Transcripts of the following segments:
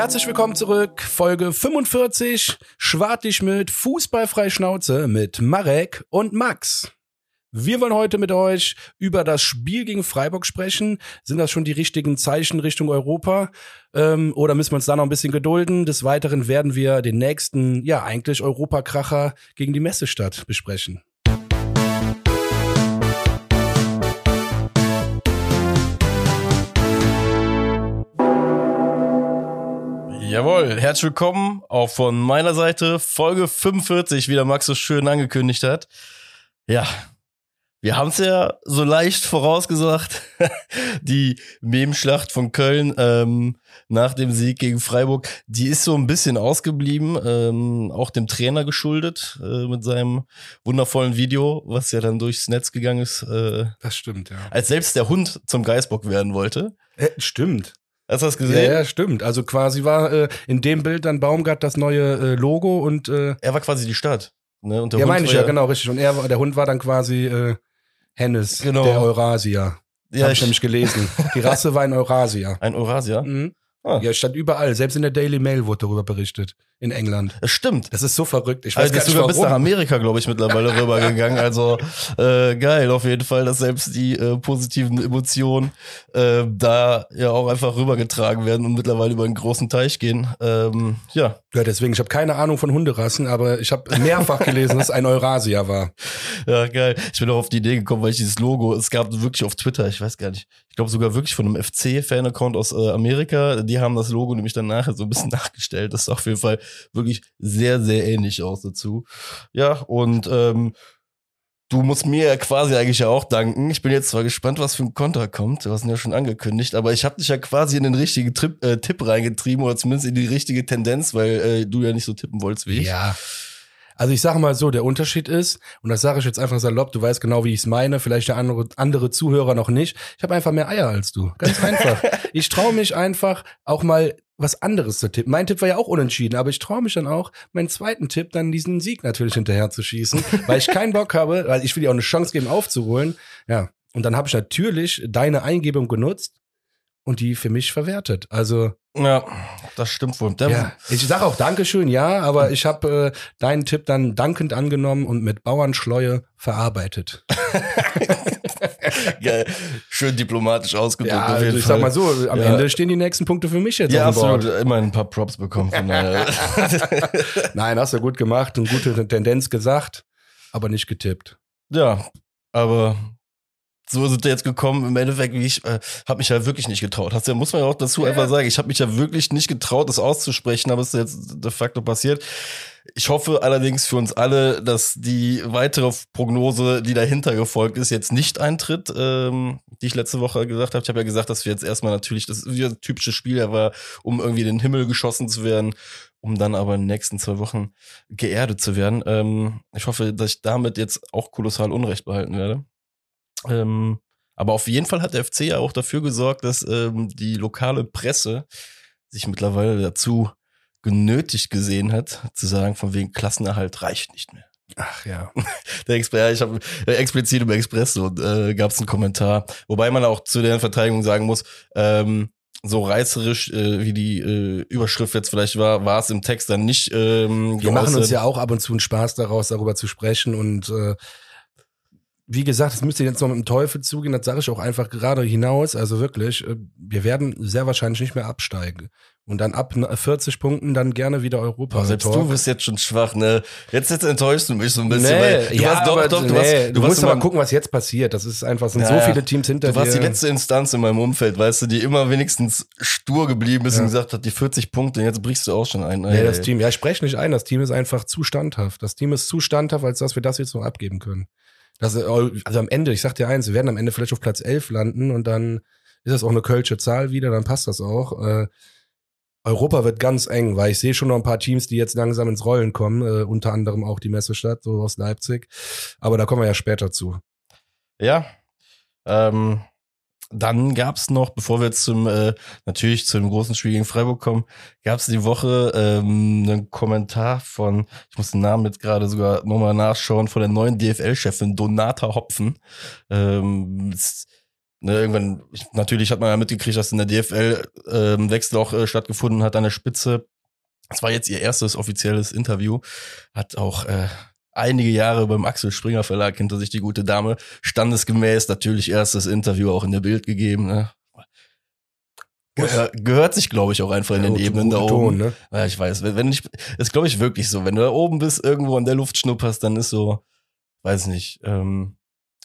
Herzlich willkommen zurück, Folge 45, Schwartig mit Fußballfrei Schnauze mit Marek und Max. Wir wollen heute mit euch über das Spiel gegen Freiburg sprechen. Sind das schon die richtigen Zeichen Richtung Europa? Ähm, oder müssen wir uns da noch ein bisschen gedulden? Des Weiteren werden wir den nächsten, ja eigentlich Europakracher gegen die Messestadt besprechen. Jawohl, herzlich willkommen auch von meiner Seite. Folge 45, wie der Max so schön angekündigt hat. Ja, wir haben es ja so leicht vorausgesagt. die Memschlacht von Köln ähm, nach dem Sieg gegen Freiburg, die ist so ein bisschen ausgeblieben, ähm, auch dem Trainer geschuldet äh, mit seinem wundervollen Video, was ja dann durchs Netz gegangen ist. Äh, Das stimmt, ja. als selbst der Hund zum Geißbock werden wollte. Äh, stimmt. Hast du das Ja, gesehen? ja, stimmt. Also quasi war äh, in dem Bild dann Baumgart das neue äh, Logo und äh, Er war quasi die Stadt. Ne? Und der ja, Hund meine ich ja, genau, richtig. Und er, der Hund war dann quasi äh, Hennes, Genau. der Eurasier. Ja, Hab ich ich- nämlich gelesen. Die Rasse war ein Eurasier. Ein Eurasier? Mhm. Ah. Ja, stand überall. Selbst in der Daily Mail wurde darüber berichtet. In England. Das stimmt. Das ist so verrückt. Ich weiß Also gar ist nicht sogar bis nach warum. Amerika, glaube ich, mittlerweile rübergegangen. Also äh, geil, auf jeden Fall, dass selbst die äh, positiven Emotionen äh, da ja auch einfach rübergetragen werden und mittlerweile über einen großen Teich gehen. Ähm, ja, Ja, deswegen, ich habe keine Ahnung von Hunderassen, aber ich habe mehrfach gelesen, dass es ein Eurasier war. ja, geil. Ich bin auch auf die Idee gekommen, weil ich dieses Logo, es gab wirklich auf Twitter, ich weiß gar nicht, ich glaube sogar wirklich von einem FC-Fan-Account aus äh, Amerika, die haben das Logo nämlich dann nachher so ein bisschen nachgestellt. Das sah auf jeden Fall wirklich sehr, sehr ähnlich aus dazu. Ja, und ähm, du musst mir ja quasi eigentlich ja auch danken. Ich bin jetzt zwar gespannt, was für ein Konter kommt, du hast ihn ja schon angekündigt, aber ich habe dich ja quasi in den richtigen Trip, äh, Tipp reingetrieben oder zumindest in die richtige Tendenz, weil äh, du ja nicht so tippen wolltest wie ich. Ja. Also ich sage mal so, der Unterschied ist, und das sage ich jetzt einfach salopp, du weißt genau, wie ich es meine, vielleicht der andere, andere Zuhörer noch nicht, ich habe einfach mehr Eier als du. Ganz einfach. ich traue mich einfach auch mal was anderes zu tippen. Mein Tipp war ja auch unentschieden, aber ich traue mich dann auch, meinen zweiten Tipp dann diesen Sieg natürlich hinterher zu schießen, weil ich keinen Bock habe, weil ich will dir auch eine Chance geben aufzuholen. Ja, und dann habe ich natürlich deine Eingebung genutzt und die für mich verwertet. Also Ja, das stimmt wohl. Ja, ich sage auch Dankeschön, ja, aber ich habe äh, deinen Tipp dann dankend angenommen und mit Bauernschleue verarbeitet. Geil. Schön diplomatisch ausgedrückt. Ja, also ich Fall. sag mal so, am Ja. Ende stehen die nächsten Punkte für mich jetzt Ja, auf dem absolut. Board. Immer ein paar Props bekommen. Von daher. Nein, hast du gut gemacht und gute Tendenz gesagt, aber nicht getippt. ja, aber so ist es jetzt gekommen. Im Endeffekt, wie ich äh, habe mich ja wirklich nicht getraut. Hast ja, muss man ja auch dazu einfach sagen, ich habe mich ja wirklich nicht getraut, das auszusprechen, aber es ist jetzt de facto passiert. Ich hoffe allerdings für uns alle, dass die weitere Prognose, die dahinter gefolgt ist, jetzt nicht eintritt, ähm, die ich letzte Woche gesagt habe. Ich habe ja gesagt, dass wir jetzt erstmal natürlich, das ist wieder ein typisches Spiel, er war, um irgendwie in den Himmel geschossen zu werden, um dann aber in den nächsten zwei Wochen geerdet zu werden. Ähm, ich hoffe, dass ich damit jetzt auch kolossal Unrecht behalten werde. Ähm, aber auf jeden Fall hat der FC ja auch dafür gesorgt, dass ähm, die lokale Presse sich mittlerweile dazu genötigt gesehen hat, zu sagen, von wegen Klassenerhalt reicht nicht mehr. Ach ja. Der Express, ja, ich habe äh, explizit im Express so äh, gab es einen Kommentar, wobei man auch zu deren Verteidigung sagen muss, ähm, so reißerisch äh, wie die äh, Überschrift jetzt vielleicht war, war es im Text dann nicht. Ähm, Wir machen uns ja auch ab und zu einen Spaß daraus, darüber zu sprechen und äh, wie gesagt, es müsste jetzt noch mit dem Teufel zugehen, das sage ich auch einfach gerade hinaus. Also wirklich, äh, wir werden sehr wahrscheinlich nicht mehr absteigen. Und dann ab 40 Punkten dann gerne wieder Europa. Boah, selbst du bist jetzt schon schwach, ne? Jetzt, jetzt enttäuschst du mich so ein bisschen, Nee, weil du ja, warst doch, aber doch, du nee, warst, du, du musst aber gucken, was jetzt passiert. Das ist einfach, es sind Ja, so viele Teams hinter Du warst dir. die letzte Instanz in meinem Umfeld, weißt du, die immer wenigstens stur geblieben ist Ja. und gesagt hat, die 40 Punkte, jetzt brichst du auch schon ein. Nee, das Ey. Team, ja, ich spreche nicht ein, das Team ist einfach zu standhaft. Das Team ist zu standhaft, als dass wir das jetzt noch abgeben können. Das, äh, also am Ende, ich sag dir eins, wir werden am Ende vielleicht auf Platz 11 landen und dann ist das auch eine kölsche Zahl wieder, dann passt das auch. Äh, Europa wird ganz eng, weil ich sehe schon noch ein paar Teams, die jetzt langsam ins Rollen kommen, äh, unter anderem auch die Messestadt, so aus Leipzig. Aber da kommen wir ja später zu. Ja. Ähm, dann gab's noch, bevor wir zum äh, natürlich zu dem großen Spiel gegen Freiburg kommen, gab's die Woche ähm, einen Kommentar von, ich muss den Namen jetzt gerade sogar nochmal nachschauen, von der neuen DFL-Chefin Donata Hopfen. Ähm, es Ne, irgendwann, ich, natürlich hat man ja mitgekriegt, dass in der DFL ähm, Wechsel auch äh, stattgefunden hat an der Spitze. Das war jetzt ihr erstes offizielles Interview. Hat auch äh, einige Jahre beim Axel Springer Verlag hinter sich die gute Dame. Standesgemäß natürlich erstes Interview auch in der Bild gegeben. Ne? Gehör, gehört sich, glaube ich, auch einfach in den Ja, Ebenen da oben. Ton, ne? Ja, ich weiß, wenn, wenn ich, ist glaube ich wirklich so. Wenn du da oben bist, irgendwo an der Luft schnupperst, dann ist so, weiß nicht, ähm,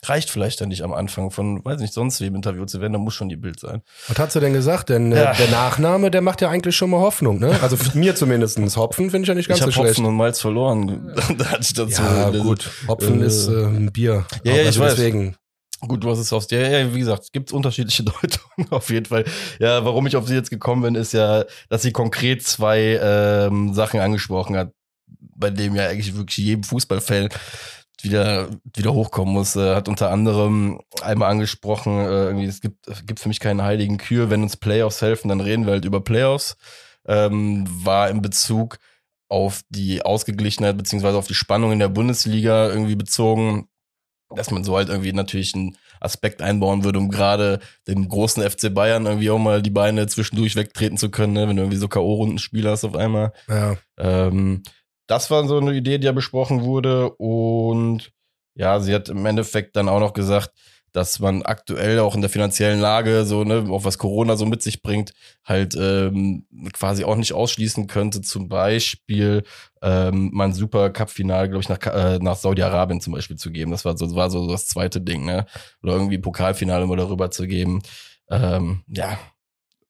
reicht vielleicht dann nicht am Anfang von, weiß nicht, sonst wem Interview zu werden, da muss schon die Bild sein. Was hat sie denn gesagt? Denn Ja. äh, der Nachname, der macht ja eigentlich schon mal Hoffnung, ne? Also für mir zumindestens. Hopfen finde ich ja nicht ganz ich so schlecht. Hopfen und Malz verloren. da hatte ich dazu. ja, gut. Hopfen äh, ist äh, ein Bier. Ja, ja, ich also weiß. Deswegen. Gut, du hast es aufs, ja, ja, wie gesagt, es gibt unterschiedliche Deutungen auf jeden Fall. Ja, warum ich auf sie jetzt gekommen bin, ist ja, dass sie konkret zwei ähm, Sachen angesprochen hat, bei dem ja eigentlich wirklich jedem Fußballfan wieder wieder hochkommen muss. Äh, hat unter anderem einmal angesprochen, äh, irgendwie es gibt gibt für mich keine heiligen Kühe, wenn uns Playoffs helfen, dann reden wir halt über Playoffs. Ähm, war in Bezug auf die Ausgeglichenheit beziehungsweise auf die Spannung in der Bundesliga irgendwie bezogen dass man so halt irgendwie natürlich einen Aspekt einbauen würde, um gerade dem großen FC Bayern irgendwie auch mal die Beine zwischendurch wegtreten zu können, ne? wenn du irgendwie so K.O.-Rundenspiele hast auf einmal. Ja. Ähm, das war so eine Idee, die ja besprochen wurde. Und ja, sie hat im Endeffekt dann auch noch gesagt, dass man aktuell auch in der finanziellen Lage, so, ne, auch was Corona so mit sich bringt, halt ähm, quasi auch nicht ausschließen könnte, zum Beispiel ähm, mal ein Super Cup-Finale, glaube ich, nach, äh, nach Saudi-Arabien zum Beispiel zu geben. Das war so, war so das zweite Ding, ne? Oder irgendwie Pokalfinale mal darüber zu geben. Ähm, ja.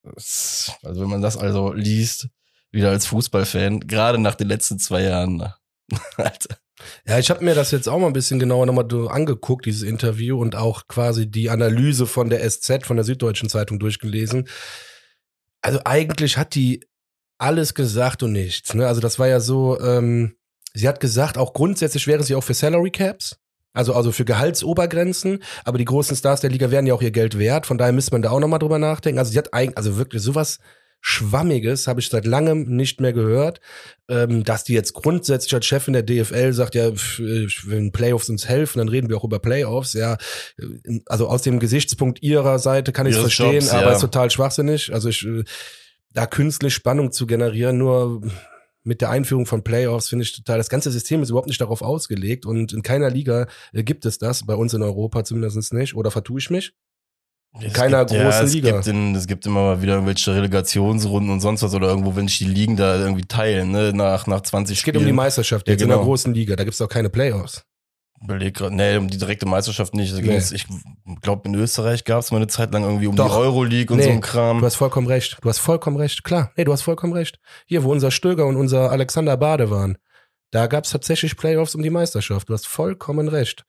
Also wenn man das also liest, wieder als Fußballfan, gerade nach den letzten zwei Jahren, ne? Alter. Ja, ich habe mir das jetzt auch mal ein bisschen genauer nochmal angeguckt, dieses Interview und auch quasi die Analyse von der SZ, von der Süddeutschen Zeitung durchgelesen. Also eigentlich hat die alles gesagt und nichts. Ne? Also das war ja so, ähm, sie hat gesagt, auch grundsätzlich wäre sie auch für Salary Caps. Also, also für Gehaltsobergrenzen, aber die großen Stars der Liga werden ja auch ihr Geld wert, von daher müsste man da auch nochmal drüber nachdenken. Also sie hat eigentlich, also wirklich sowas Schwammiges habe ich seit langem nicht mehr gehört, ähm, dass die jetzt grundsätzlich als Chefin der DFL sagt, ja, wenn Playoffs uns helfen, dann reden wir auch über Playoffs. Ja, also aus dem Gesichtspunkt ihrer Seite kann ich es verstehen, Jobs, aber ja. ist total schwachsinnig. Also ich, äh, da künstlich Spannung zu generieren, nur mit der Einführung von Playoffs finde ich total, das ganze System ist überhaupt nicht darauf ausgelegt und in keiner Liga äh, gibt es das, bei uns in Europa zumindest nicht. Oder vertue ich mich? Es keiner gibt, großen ja, es Liga. Gibt in, es gibt immer mal wieder irgendwelche Relegationsrunden und sonst was oder irgendwo, wenn sich die Ligen da irgendwie teilen, ne, nach, nach 20 Es geht Spielen. um die Meisterschaft Ja, jetzt in der genau. großen Liga, da gibt es auch keine Playoffs. Überleg grad, nee, um die direkte Meisterschaft nicht. Nee. Ich glaube, in Österreich gab es mal eine Zeit lang irgendwie um Doch. die Euroleague und Nee, so ein Kram. Du hast vollkommen recht. Du hast vollkommen recht. Klar. Nee, du hast vollkommen recht. Hier, wo unser Stöger und unser Alexander Bade waren, da gab es tatsächlich Playoffs um die Meisterschaft. Du hast vollkommen recht.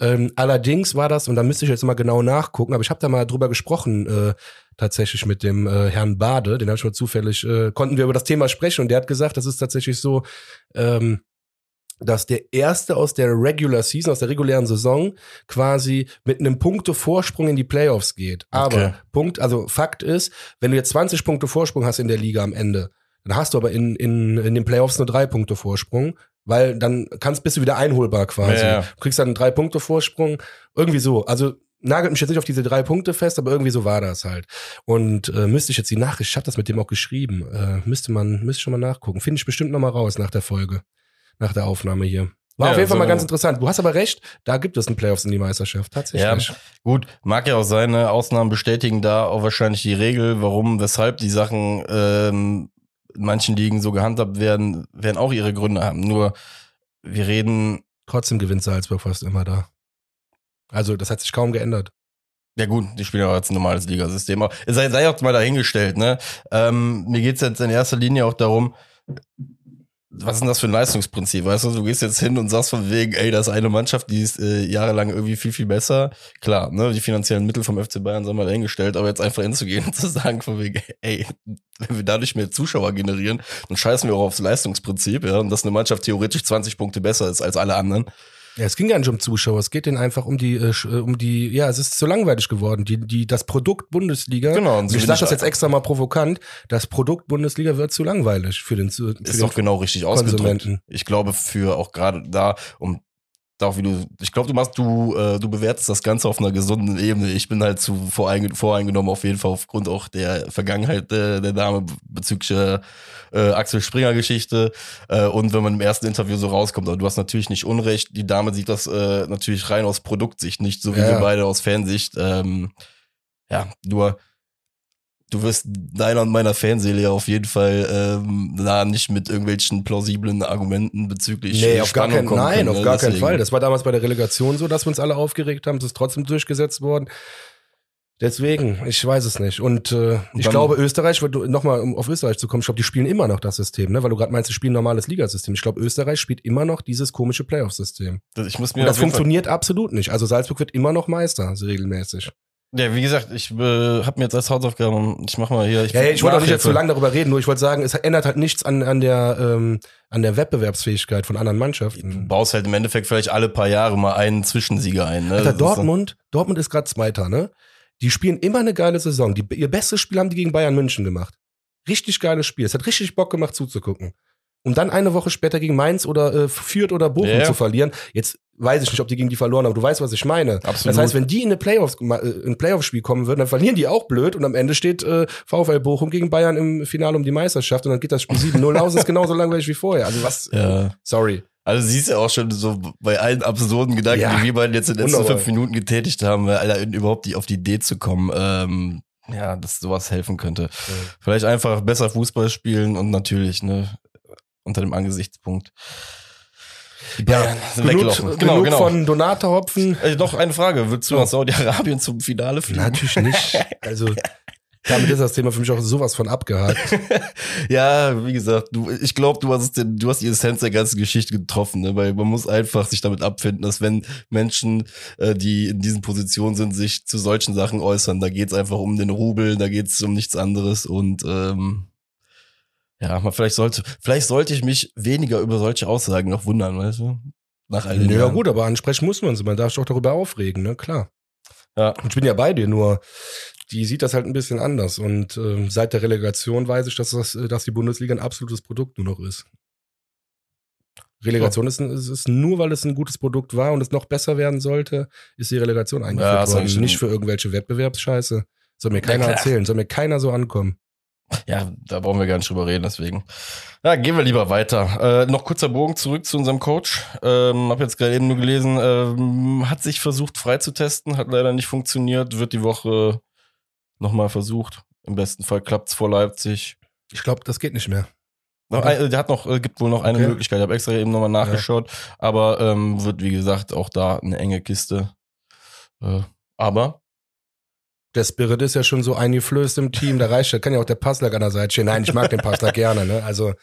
Ähm, allerdings war das, und da müsste ich jetzt mal genau nachgucken, aber ich habe da mal drüber gesprochen, äh, tatsächlich mit dem äh, Herrn Bade, den habe ich mal zufällig, äh, konnten wir über das Thema sprechen und der hat gesagt, das ist tatsächlich so, ähm, dass der erste aus der Regular Season, aus der regulären Saison, quasi mit einem Punkte Vorsprung in die Playoffs geht. Aber Okay. Punkt, also Fakt ist, wenn du jetzt 20 Punkte Vorsprung hast in der Liga am Ende, dann hast du aber in, in, in den Playoffs nur drei Punkte Vorsprung, weil dann kannst, bist du wieder einholbar quasi. Ja, ja. Du kriegst dann einen drei Punkte Vorsprung, irgendwie so. Also nagelt mich jetzt nicht auf diese drei Punkte fest, aber irgendwie so war das halt. Und äh, müsste ich jetzt die Nachricht, ich habe das mit dem auch geschrieben, äh, müsste man, müsste schon mal nachgucken. Finde ich bestimmt noch mal raus nach der Folge, nach der Aufnahme hier. War Ja, auf jeden Fall so- mal ganz interessant. Du hast aber recht, da gibt es einen Playoffs in die Meisterschaft, tatsächlich. Ja, gut, mag ja auch seine Ausnahmen bestätigen da auch wahrscheinlich die Regel, warum, weshalb die Sachen ähm, in manchen Ligen so gehandhabt werden, werden auch ihre Gründe haben. Nur wir reden, Trotzdem gewinnt Salzburg fast immer da. Also, das hat sich kaum geändert. ja gut, die spielen auch als ein normales Ligasystem. Sei, sei auch mal dahingestellt, ne? Ähm, mir geht's jetzt in erster Linie auch darum, was ist denn das für ein Leistungsprinzip? Weißt du, du gehst jetzt hin und sagst von wegen, ey, das ist eine Mannschaft, die ist äh, jahrelang irgendwie viel, viel besser. Klar, ne, die finanziellen Mittel vom FC Bayern sind mal dahingestellt, aber jetzt einfach hinzugehen und zu sagen von wegen, ey, wenn wir dadurch mehr Zuschauer generieren, dann scheißen wir auch aufs Leistungsprinzip, ja, und dass eine Mannschaft theoretisch 20 Punkte besser ist als alle anderen. Ja, es ging gar nicht um Zuschauer, es geht denen einfach um die, äh, äh, um die, ja, es ist zu langweilig geworden. Die, die, das Produkt Bundesliga, Genau, und so ich sage das jetzt extra mal provokant, das Produkt Bundesliga wird zu langweilig für den, für Ist den doch genau richtig ausgedrückt. Ich glaube, für auch gerade da, um auch wie du, ich glaube, du machst, du, äh, du bewertest das Ganze auf einer gesunden Ebene. Ich bin halt zu voreinge voreingenommen, auf jeden Fall aufgrund auch der Vergangenheit äh, der Dame bezüglich äh, äh, Axel Springer Geschichte. Äh, und wenn man im ersten Interview so rauskommt, aber du hast natürlich nicht Unrecht. Die Dame sieht das äh, natürlich rein aus Produktsicht, nicht so wie Ja. wir beide aus Fansicht. Ähm, ja, nur du wirst deiner und meiner Fanseele ja auf jeden Fall ähm, da nicht mit irgendwelchen plausiblen Argumenten bezüglich Nee, auf gar Spannung keinen, kommen nein, können, auf ne? gar keinen Deswegen. Fall. Das war damals bei der Relegation so, dass wir uns alle aufgeregt haben. Es ist trotzdem durchgesetzt worden. Deswegen, ich weiß es nicht. Und äh, ich dann- glaube, Österreich, nochmal um auf Österreich zu kommen, ich glaube, die spielen immer noch das System, ne? weil du gerade meinst, sie spielen ein normales Ligasystem. Ich glaube, Österreich spielt immer noch dieses komische Playoff-System. Ich muss mir Und das funktioniert absolut nicht. Also Salzburg wird immer noch Meister, so regelmäßig. Ja, wie gesagt, ich äh, habe mir jetzt als Hausaufgaben, ich mach mal hier. Ja, ja, ich wollte auch nicht jetzt so lange darüber reden, nur ich wollte sagen, es ändert halt nichts an, an, der, ähm, an der Wettbewerbsfähigkeit von anderen Du Mannschaften. baust halt im Endeffekt vielleicht alle paar Jahre mal einen Zwischensieger ein. Ne? Alter, Das ist so- Dortmund, Dortmund ist gerade Zweiter, ne? Die spielen immer eine geile Saison. Die, ihr bestes Spiel haben die gegen Bayern München gemacht. Richtig geiles Spiel. Es hat richtig Bock gemacht zuzugucken. Um dann eine Woche später gegen Mainz oder äh, Fürth oder Bochum Ja. zu verlieren. Jetzt weiß ich nicht, ob die gegen die verloren haben, aber du weißt, was ich meine. Absolut. Das heißt, wenn die in eine Playoffs, äh, in ein Playoff-Spiel kommen würden, dann verlieren die auch blöd und am Ende steht äh, VfL Bochum gegen Bayern im Finale um die Meisterschaft und dann geht das Spiel 7-0 aus und ist genauso langweilig wie vorher. Also was? Ja. Sorry. Also siehst ja auch schon so bei allen absurden Gedanken, Ja. die wir beiden jetzt in den letzten Wunderbar. fünf Minuten getätigt haben, weil Alter, überhaupt die, auf die Idee zu kommen, ähm, ja, dass sowas helfen könnte. Vielleicht einfach besser Fußball spielen und natürlich, ne, unter dem Angesichtspunkt. Sind Genug, weggelaufen. genug von Donate Hopfen. Äh, noch eine Frage. Würdest du nach Saudi-Arabien zum Finale fliegen? Natürlich nicht. Also damit ist das Thema für mich auch sowas von abgehakt. Ja, wie gesagt, du, ich glaube, du hast den, du hast die Essenz der ganzen Geschichte getroffen, ne? weil man muss einfach sich damit abfinden, dass wenn Menschen, äh, die in diesen Positionen sind, sich zu solchen Sachen äußern, da geht's einfach um den Rubel, da geht's um nichts anderes und ähm, ja, man vielleicht sollte, vielleicht sollte ich mich weniger über solche Aussagen noch wundern, weißt du? Nach all den Ja Jahren. gut, aber ansprechen muss man sie. Man darf sich auch darüber aufregen, ne? Klar. Ja. Und ich bin ja bei dir, nur die sieht das halt ein bisschen anders. Und ähm, seit der Relegation weiß ich, dass, das, äh, dass die Bundesliga ein absolutes Produkt nur noch ist. Relegation ist, ist, ist nur, weil es ein gutes Produkt war und es noch besser werden sollte, ist die Relegation Ja, eingeführt du worden. Nicht für irgendwelche Wettbewerbsscheiße. Soll mir keiner klar. erzählen, soll mir keiner so ankommen. Ja, da brauchen wir gar nicht drüber reden, deswegen. Ja, gehen wir lieber weiter. Äh, noch kurzer Bogen zurück zu unserem Coach. Ähm, hab jetzt gerade eben nur gelesen, ähm, hat sich versucht freitesten, hat leider nicht funktioniert, wird die Woche nochmal versucht. Im besten Fall klappt's vor Leipzig. Ich glaube, das geht nicht mehr. Okay. der hat noch, äh, gibt wohl noch eine Okay. Möglichkeit. Ich habe extra eben nochmal nachgeschaut, aber ähm, wird wie gesagt auch da eine enge Kiste. Äh, aber Der Spirit ist ja schon so eingeflößt im Team, da reicht, da kann ja auch der Passlack an der Seite stehen. Nein, ich mag den Passlack gerne, ne? Also,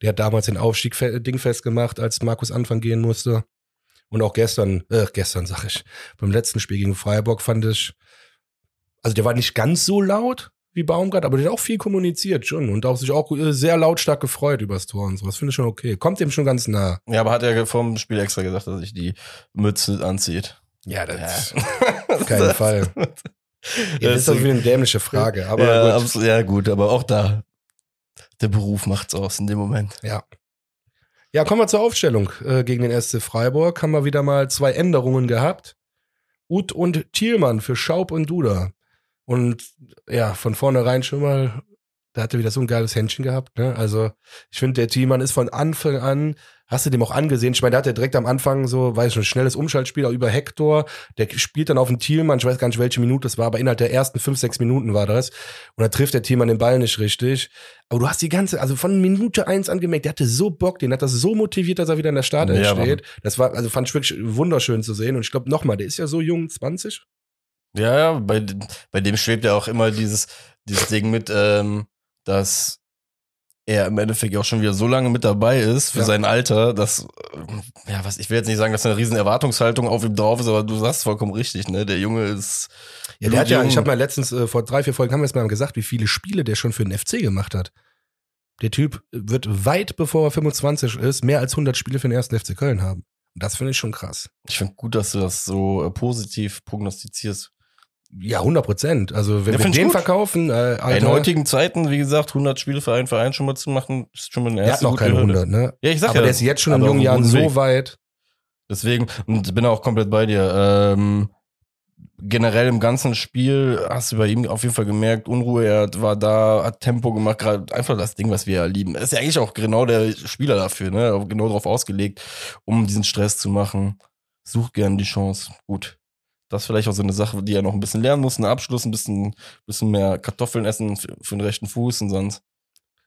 der hat damals den Aufstieg Ding festgemacht, als Markus Anfang gehen musste. Und auch gestern, äh, gestern sag ich, beim letzten Spiel gegen Freiburg fand ich, also der war nicht ganz so laut wie Baumgart, aber der hat auch viel kommuniziert schon und auch sich auch äh, sehr lautstark gefreut übers Tor und so. Das finde ich schon okay. Kommt dem schon ganz nah. ja, aber hat er vom Spiel extra gesagt, dass sich die Mütze anzieht. Ja, das Ja. auf keinen Fall. Ja, das ist doch wieder eine dämliche Frage, aber ja, gut. ja, gut, aber auch da, der Beruf macht's aus in dem Moment. Ja. Ja, kommen wir zur Aufstellung äh, gegen den SC Freiburg. Haben wir wieder mal zwei Änderungen gehabt. Ut und Thielmann für Schaub und Duda. Und ja, von vornherein schon mal, da hat er wieder so ein geiles Händchen gehabt. Ne? Also ich finde, der Thielmann ist von Anfang an, hast du dem auch angesehen, ich meine, der hat ja direkt am Anfang so, weiß ich schon, schnelles Umschaltspiel auch über Hector. Der spielt dann auf den Thielmann, ich weiß gar nicht, welche Minute das war, aber innerhalb der ersten fünf, sechs Minuten war das. Und da trifft der Thielmann den Ball nicht richtig. Aber du hast die ganze, also von Minute eins an gemerkt, der hatte so Bock, den hat das so motiviert, dass er wieder in der Startelf Ja, Mann. steht. Das war, also fand ich wirklich wunderschön zu sehen. Und ich glaube nochmal, der ist ja so jung, 20. Ja, ja, bei, bei dem schwebt ja auch immer dieses, dieses Ding mit, ähm, dass er im Endeffekt auch schon wieder so lange mit dabei ist für Ja. sein Alter, dass, ja, was, ich will jetzt nicht sagen, dass eine riesen Erwartungshaltung auf ihm drauf ist, aber du sagst vollkommen richtig, ne? Der Junge ist. Ja, der hat ja, ich habe mal letztens, äh, vor drei, vier Folgen haben wir es mal gesagt, wie viele Spiele der schon für den FC gemacht hat. Der Typ wird weit bevor er 25 ist, mehr als 100 Spiele für den ersten FC Köln haben. Und das finde ich schon krass. Ich finde gut, dass du das so äh, positiv prognostizierst. Ja, 100 Prozent. Also wenn Ja, wir den gut. verkaufen, äh, In Alter, heutigen Zeiten, wie gesagt, 100 Spiele für einen Verein schon mal zu machen, ist schon mal eine der hat erste noch keine Hürde. 100, ne? Ja, ich sag Aber ja. der ist jetzt schon in jungen Jahren so weit. Deswegen, und bin auch komplett bei dir. Ähm, generell im ganzen Spiel hast du bei ihm auf jeden Fall gemerkt, Unruhe, er war da, hat Tempo gemacht, gerade einfach das Ding, was wir ja lieben. Ist ja eigentlich auch genau der Spieler dafür, ne? Genau darauf ausgelegt, um diesen Stress zu machen. Sucht gern die Chance. Gut. Das ist vielleicht auch so eine Sache, die er noch ein bisschen lernen muss, ein Abschluss, ein bisschen, bisschen mehr Kartoffeln essen für, für den rechten Fuß und sonst.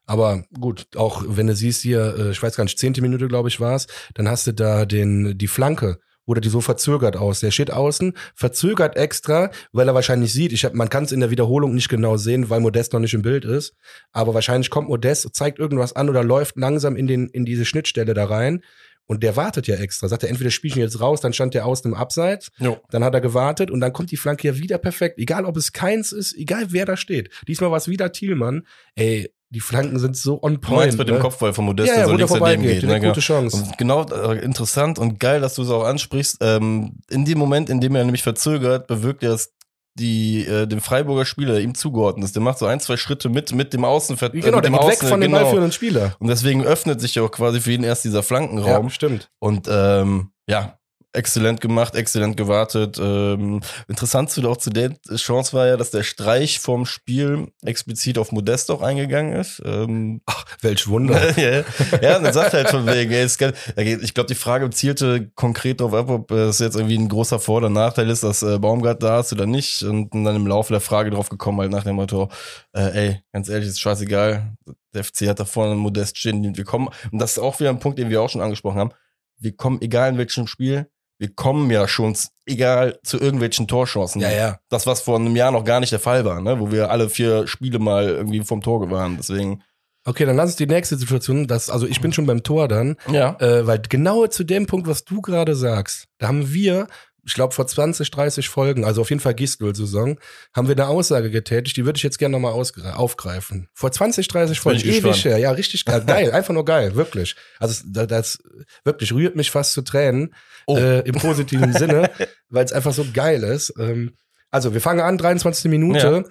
Aber gut, auch wenn du siehst hier, äh, ich weiß gar nicht, zehnte Minute, glaube ich, war's, dann hast du da den, die Flanke oder die so verzögert aus. Der steht außen, verzögert extra, weil er wahrscheinlich sieht, ich hab, man kann es in der Wiederholung nicht genau sehen, weil Modest noch nicht im Bild ist. Aber wahrscheinlich kommt Modest, zeigt irgendwas an oder läuft langsam in, den, in diese Schnittstelle da rein. Und der wartet ja extra. Sagt er, entweder spiele ich ihn jetzt raus, dann stand der außen im Abseits. Jo. Dann hat er gewartet und dann kommt die Flanke ja wieder perfekt. Egal, ob es keins ist, egal wer da steht. Diesmal war es wieder Thielmann. Ey, die Flanken sind so on Du point. meinst mit dem ne? Kopfball von Modest, ja, ja, so links daneben geht. Eine Ne? gute Chance. Und genau, äh, interessant und geil, dass du es auch ansprichst. Ähm, in dem Moment, in dem er nämlich verzögert, bewirkt er es die, äh, dem Freiburger Spieler, ihm zugeordnet ist. Der macht so ein, zwei Schritte mit, mit dem Außenver äh, Genau, mit der dem geht weg Außen- von dem genau. ballführenden Spieler. Und deswegen öffnet sich ja auch quasi für ihn erst dieser Flankenraum. Ja, stimmt. Und ähm, ja, exzellent gemacht, exzellent gewartet. Ähm, interessant zu, auch zu der Chance war ja, dass der Streich vom Spiel explizit auf Modest auch eingegangen ist. Ähm, Ach, welch Wunder. ja, ja, dann sagt halt von wegen, ey, es kann, ich glaube, die Frage zielte konkret darauf ab, ob es jetzt irgendwie ein großer Vor- oder Nachteil ist, dass äh, Baumgart da ist oder nicht. Und dann im Laufe der Frage drauf gekommen, halt nach dem Motto, äh, ey, ganz ehrlich, ist scheißegal. Der FC hat da vorne Modest stehen, wir kommen. Und das ist auch wieder ein Punkt, den wir auch schon angesprochen haben. Wir kommen, egal in welchem Spiel, wir kommen ja schon, egal zu irgendwelchen Torchancen. Ja, ja. Das, was vor einem Jahr noch gar nicht der Fall war, ne? wo wir alle vier Spiele mal irgendwie vom Tor waren. Deswegen, Okay, dann lass uns die nächste Situation, das, also ich bin schon beim Tor dann, ja. äh, weil genau zu dem Punkt, was du gerade sagst, da haben wir, ich glaube vor 20, 30 Folgen, also auf jeden Fall Gistel-Saison, haben wir eine Aussage getätigt, die würde ich jetzt gerne nochmal aufgreifen. Vor 20, 30 bin Folgen, ewig her, ja, richtig geil, geil, einfach nur geil, wirklich. Also das, das wirklich rührt mich fast zu Tränen, Oh. äh, im positiven Sinne, weil es einfach so geil ist. Ähm, also wir fangen an, 23. Minute.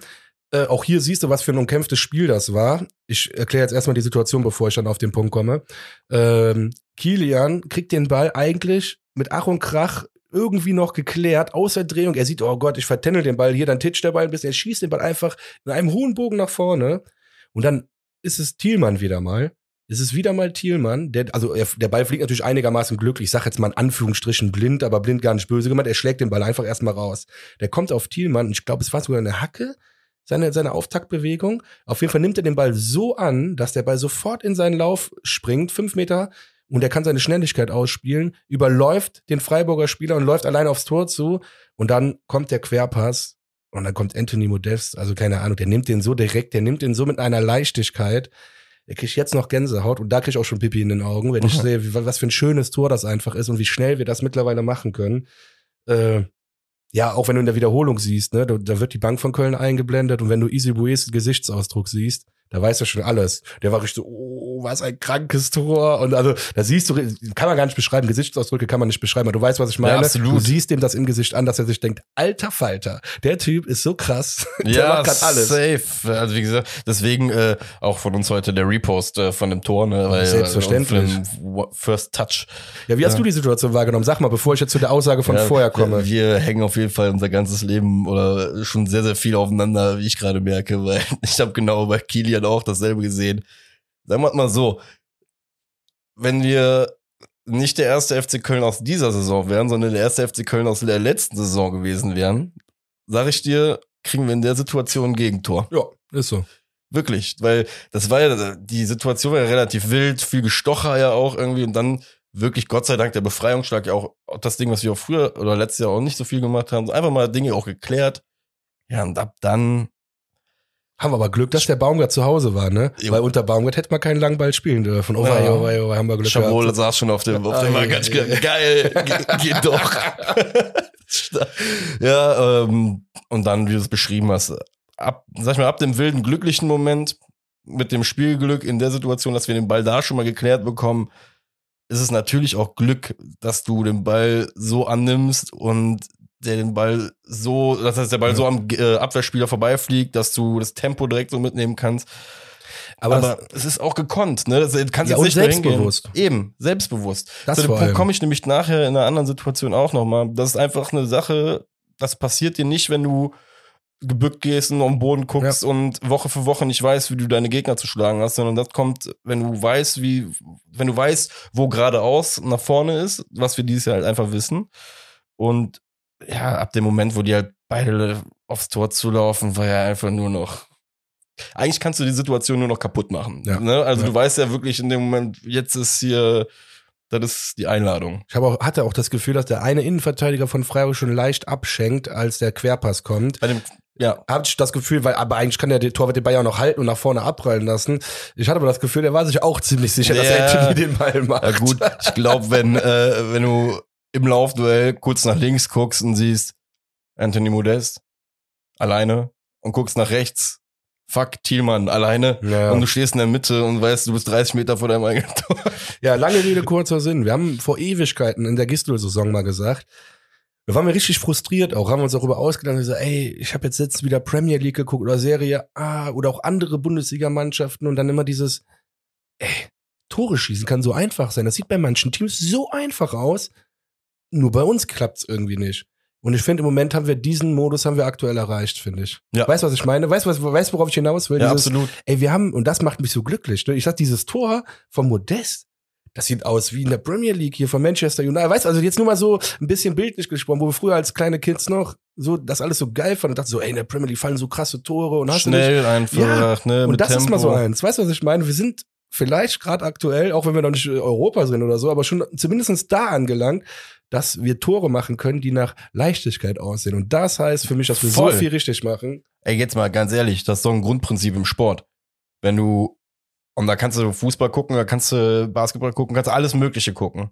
Äh, auch hier siehst du, was für ein umkämpftes Spiel das war. Ich erkläre jetzt erstmal die Situation, bevor ich dann auf den Punkt komme. Ähm, Kilian kriegt den Ball eigentlich mit Ach und Krach irgendwie noch geklärt, außer Drehung. Er sieht, oh Gott, ich vertennel den Ball hier, dann titscht der Ball ein bisschen. Er schießt den Ball einfach in einem hohen Bogen nach vorne. Und dann ist es Thielmann wieder mal. Es ist wieder mal Thielmann, der, also er, der Ball fliegt natürlich einigermaßen glücklich. Ich sag jetzt mal in Anführungsstrichen blind, aber blind gar nicht böse gemeint. Er schlägt den Ball einfach erstmal raus. Der kommt auf Thielmann ich glaube, es war sogar eine Hacke, seine, seine Auftaktbewegung. Auf jeden Fall nimmt er den Ball so an, dass der Ball sofort in seinen Lauf springt, fünf Meter, und er kann seine Schnelligkeit ausspielen, überläuft den Freiburger Spieler und läuft allein aufs Tor zu. Und dann kommt der Querpass und dann kommt Anthony Modest, also keine Ahnung, der nimmt den so direkt, der nimmt den so mit einer Leichtigkeit. Der kriegt jetzt noch Gänsehaut und da krieg ich auch schon Pipi in den Augen, wenn ich Mhm. sehe, was für ein schönes Tor das einfach ist und wie schnell wir das mittlerweile machen können. Äh, ja, auch wenn du in der Wiederholung siehst, ne, da, da wird die Bank von Köln eingeblendet und wenn du Easy Bues Gesichtsausdruck siehst, da weißt du schon alles. Der war richtig so, oh, was ein krankes Tor. Und also, da siehst du, kann man gar nicht beschreiben, Gesichtsausdrücke kann man nicht beschreiben, aber du weißt, was ich meine. absolut. Du siehst dem das im Gesicht an, dass er sich denkt, alter Falter, der Typ ist so krass. der ja, macht grad alles. safe. Also wie gesagt, deswegen äh, auch von uns heute der Repost äh, von dem Tor, ne? Weil, Selbstverständlich. äh, von dem First Touch. Ja, wie hast Ja. du die Situation wahrgenommen? Sag mal, bevor ich jetzt zu der Aussage von Ja, vorher komme. Wir, wir hängen auf jeden Fall unser ganzes Leben oder schon sehr, sehr viel aufeinander, wie ich gerade merke, weil ich habe genau bei Kilian auch dasselbe gesehen. Sagen wir mal so, wenn wir nicht der erste FC Köln aus dieser Saison wären, sondern der erste FC Köln aus der letzten Saison gewesen wären, sag ich dir, kriegen wir in der Situation ein Gegentor. Ja, ist so. Wirklich, weil das war ja, die Situation war ja relativ wild, viel Gestocher ja auch irgendwie und dann wirklich Gott sei Dank der Befreiungsschlag ja auch das Ding, was wir auch früher oder letztes Jahr auch nicht so viel gemacht haben, einfach mal Dinge auch geklärt. Ja, und ab dann, Haben wir aber Glück, dass der Baumgart zu Hause war, ne? Jo. Weil unter Baumgart hätte man keinen langen Ball spielen dürfen. Oh, Ja. oh, oh, wei, haben wir Glück Schabole gehabt. saß schon auf dem, auf dem Ah, Markt, ja, ja. geil, ge- geht doch. ja, ähm, und dann, wie du es beschrieben hast, ab, sag ich mal, ab dem wilden, glücklichen Moment mit dem Spielglück in der Situation, dass wir den Ball da schon mal geklärt bekommen, ist es natürlich auch Glück, dass du den Ball so annimmst und der den Ball so, das heißt, der Ball Ja. so am äh, Abwehrspieler vorbeifliegt, dass du das Tempo direkt so mitnehmen kannst. Aber, Aber, das, es ist auch gekonnt, ne? Das kannst Ja, jetzt nicht mehr hingehen. selbstbewusst. Eben, selbstbewusst. Das Zu dem Punkt komme ich nämlich nachher in einer anderen Situation auch nochmal. Das ist einfach eine Sache, das passiert dir nicht, wenn du gebückt gehst und den Boden guckst und Woche für Woche nicht weißt, wie du deine Gegner zu schlagen hast, sondern das kommt, wenn du weißt, wie, wenn du weißt, wo geradeaus nach vorne ist, was wir dieses Jahr halt einfach wissen. Und ja, ab dem Moment, wo die halt beide aufs Tor zulaufen, war ja einfach nur noch. Eigentlich kannst du die Situation nur noch kaputt machen. Ja. Ne? Also Ja. du weißt ja wirklich in dem Moment, jetzt ist hier, das ist die Einladung. ich auch, hatte auch das Gefühl, dass der eine Innenverteidiger von Freiburg schon leicht abschenkt, als der Querpass kommt. Bei dem, ja, Hatte ich das Gefühl, weil, aber eigentlich kann der Torwart den Ball ja noch halten und nach vorne abprallen lassen. Ich hatte aber das Gefühl, der war sich auch ziemlich sicher, dass Ja. Anthony den Ball macht. Ja gut, ich glaube, wenn, äh, wenn du im Laufduell kurz nach links guckst und siehst Anthony Modest alleine und guckst nach rechts, fuck, Thielmann alleine Ja. und du stehst in der Mitte und weißt, du bist 30 Meter vor deinem eigenen Tor. Ja, lange Rede, kurzer Sinn. Wir haben vor Ewigkeiten in der Gistel-Saison mal gesagt, da waren wir richtig frustriert auch, haben uns darüber ausgedacht und gesagt, ey, ich habe jetzt letztens wieder Premier League geguckt oder Serie A oder auch andere Bundesligamannschaften und dann immer dieses, ey, Tore schießen kann so einfach sein. Das sieht bei manchen Teams so einfach aus, nur bei uns klappt's irgendwie nicht. Und ich finde, im Moment haben wir diesen Modus haben wir aktuell erreicht, finde ich. Ja. Weißt du, was ich meine? Weißt du, was, weißt, worauf ich hinaus will? Ja, Dieses, absolut. Ey, wir haben, und das macht mich so glücklich. Ne? Ich sag, dieses Tor vom Modest, das sieht aus wie in der Premier League hier von Manchester United. Weißt du, also jetzt nur mal so ein bisschen bildlich gesprochen, wo wir früher als kleine Kids noch so das alles so geil fanden und dachten so, ey, in der Premier League fallen so krasse Tore und hast du nicht. Schnell einfach, Ja, ne, Und das Tempo. ist mal so eins. Weißt du, was ich meine? Wir sind vielleicht gerade aktuell, auch wenn wir noch nicht äh, Europa sind oder so, aber schon zumindest da angelangt, dass wir Tore machen können, die nach Leichtigkeit aussehen. Und das heißt für mich, dass wir Voll. so viel richtig machen. Ey, jetzt mal ganz ehrlich, das ist doch ein Grundprinzip im Sport. Wenn du, und da kannst du Fußball gucken, da kannst du Basketball gucken, kannst du alles Mögliche gucken.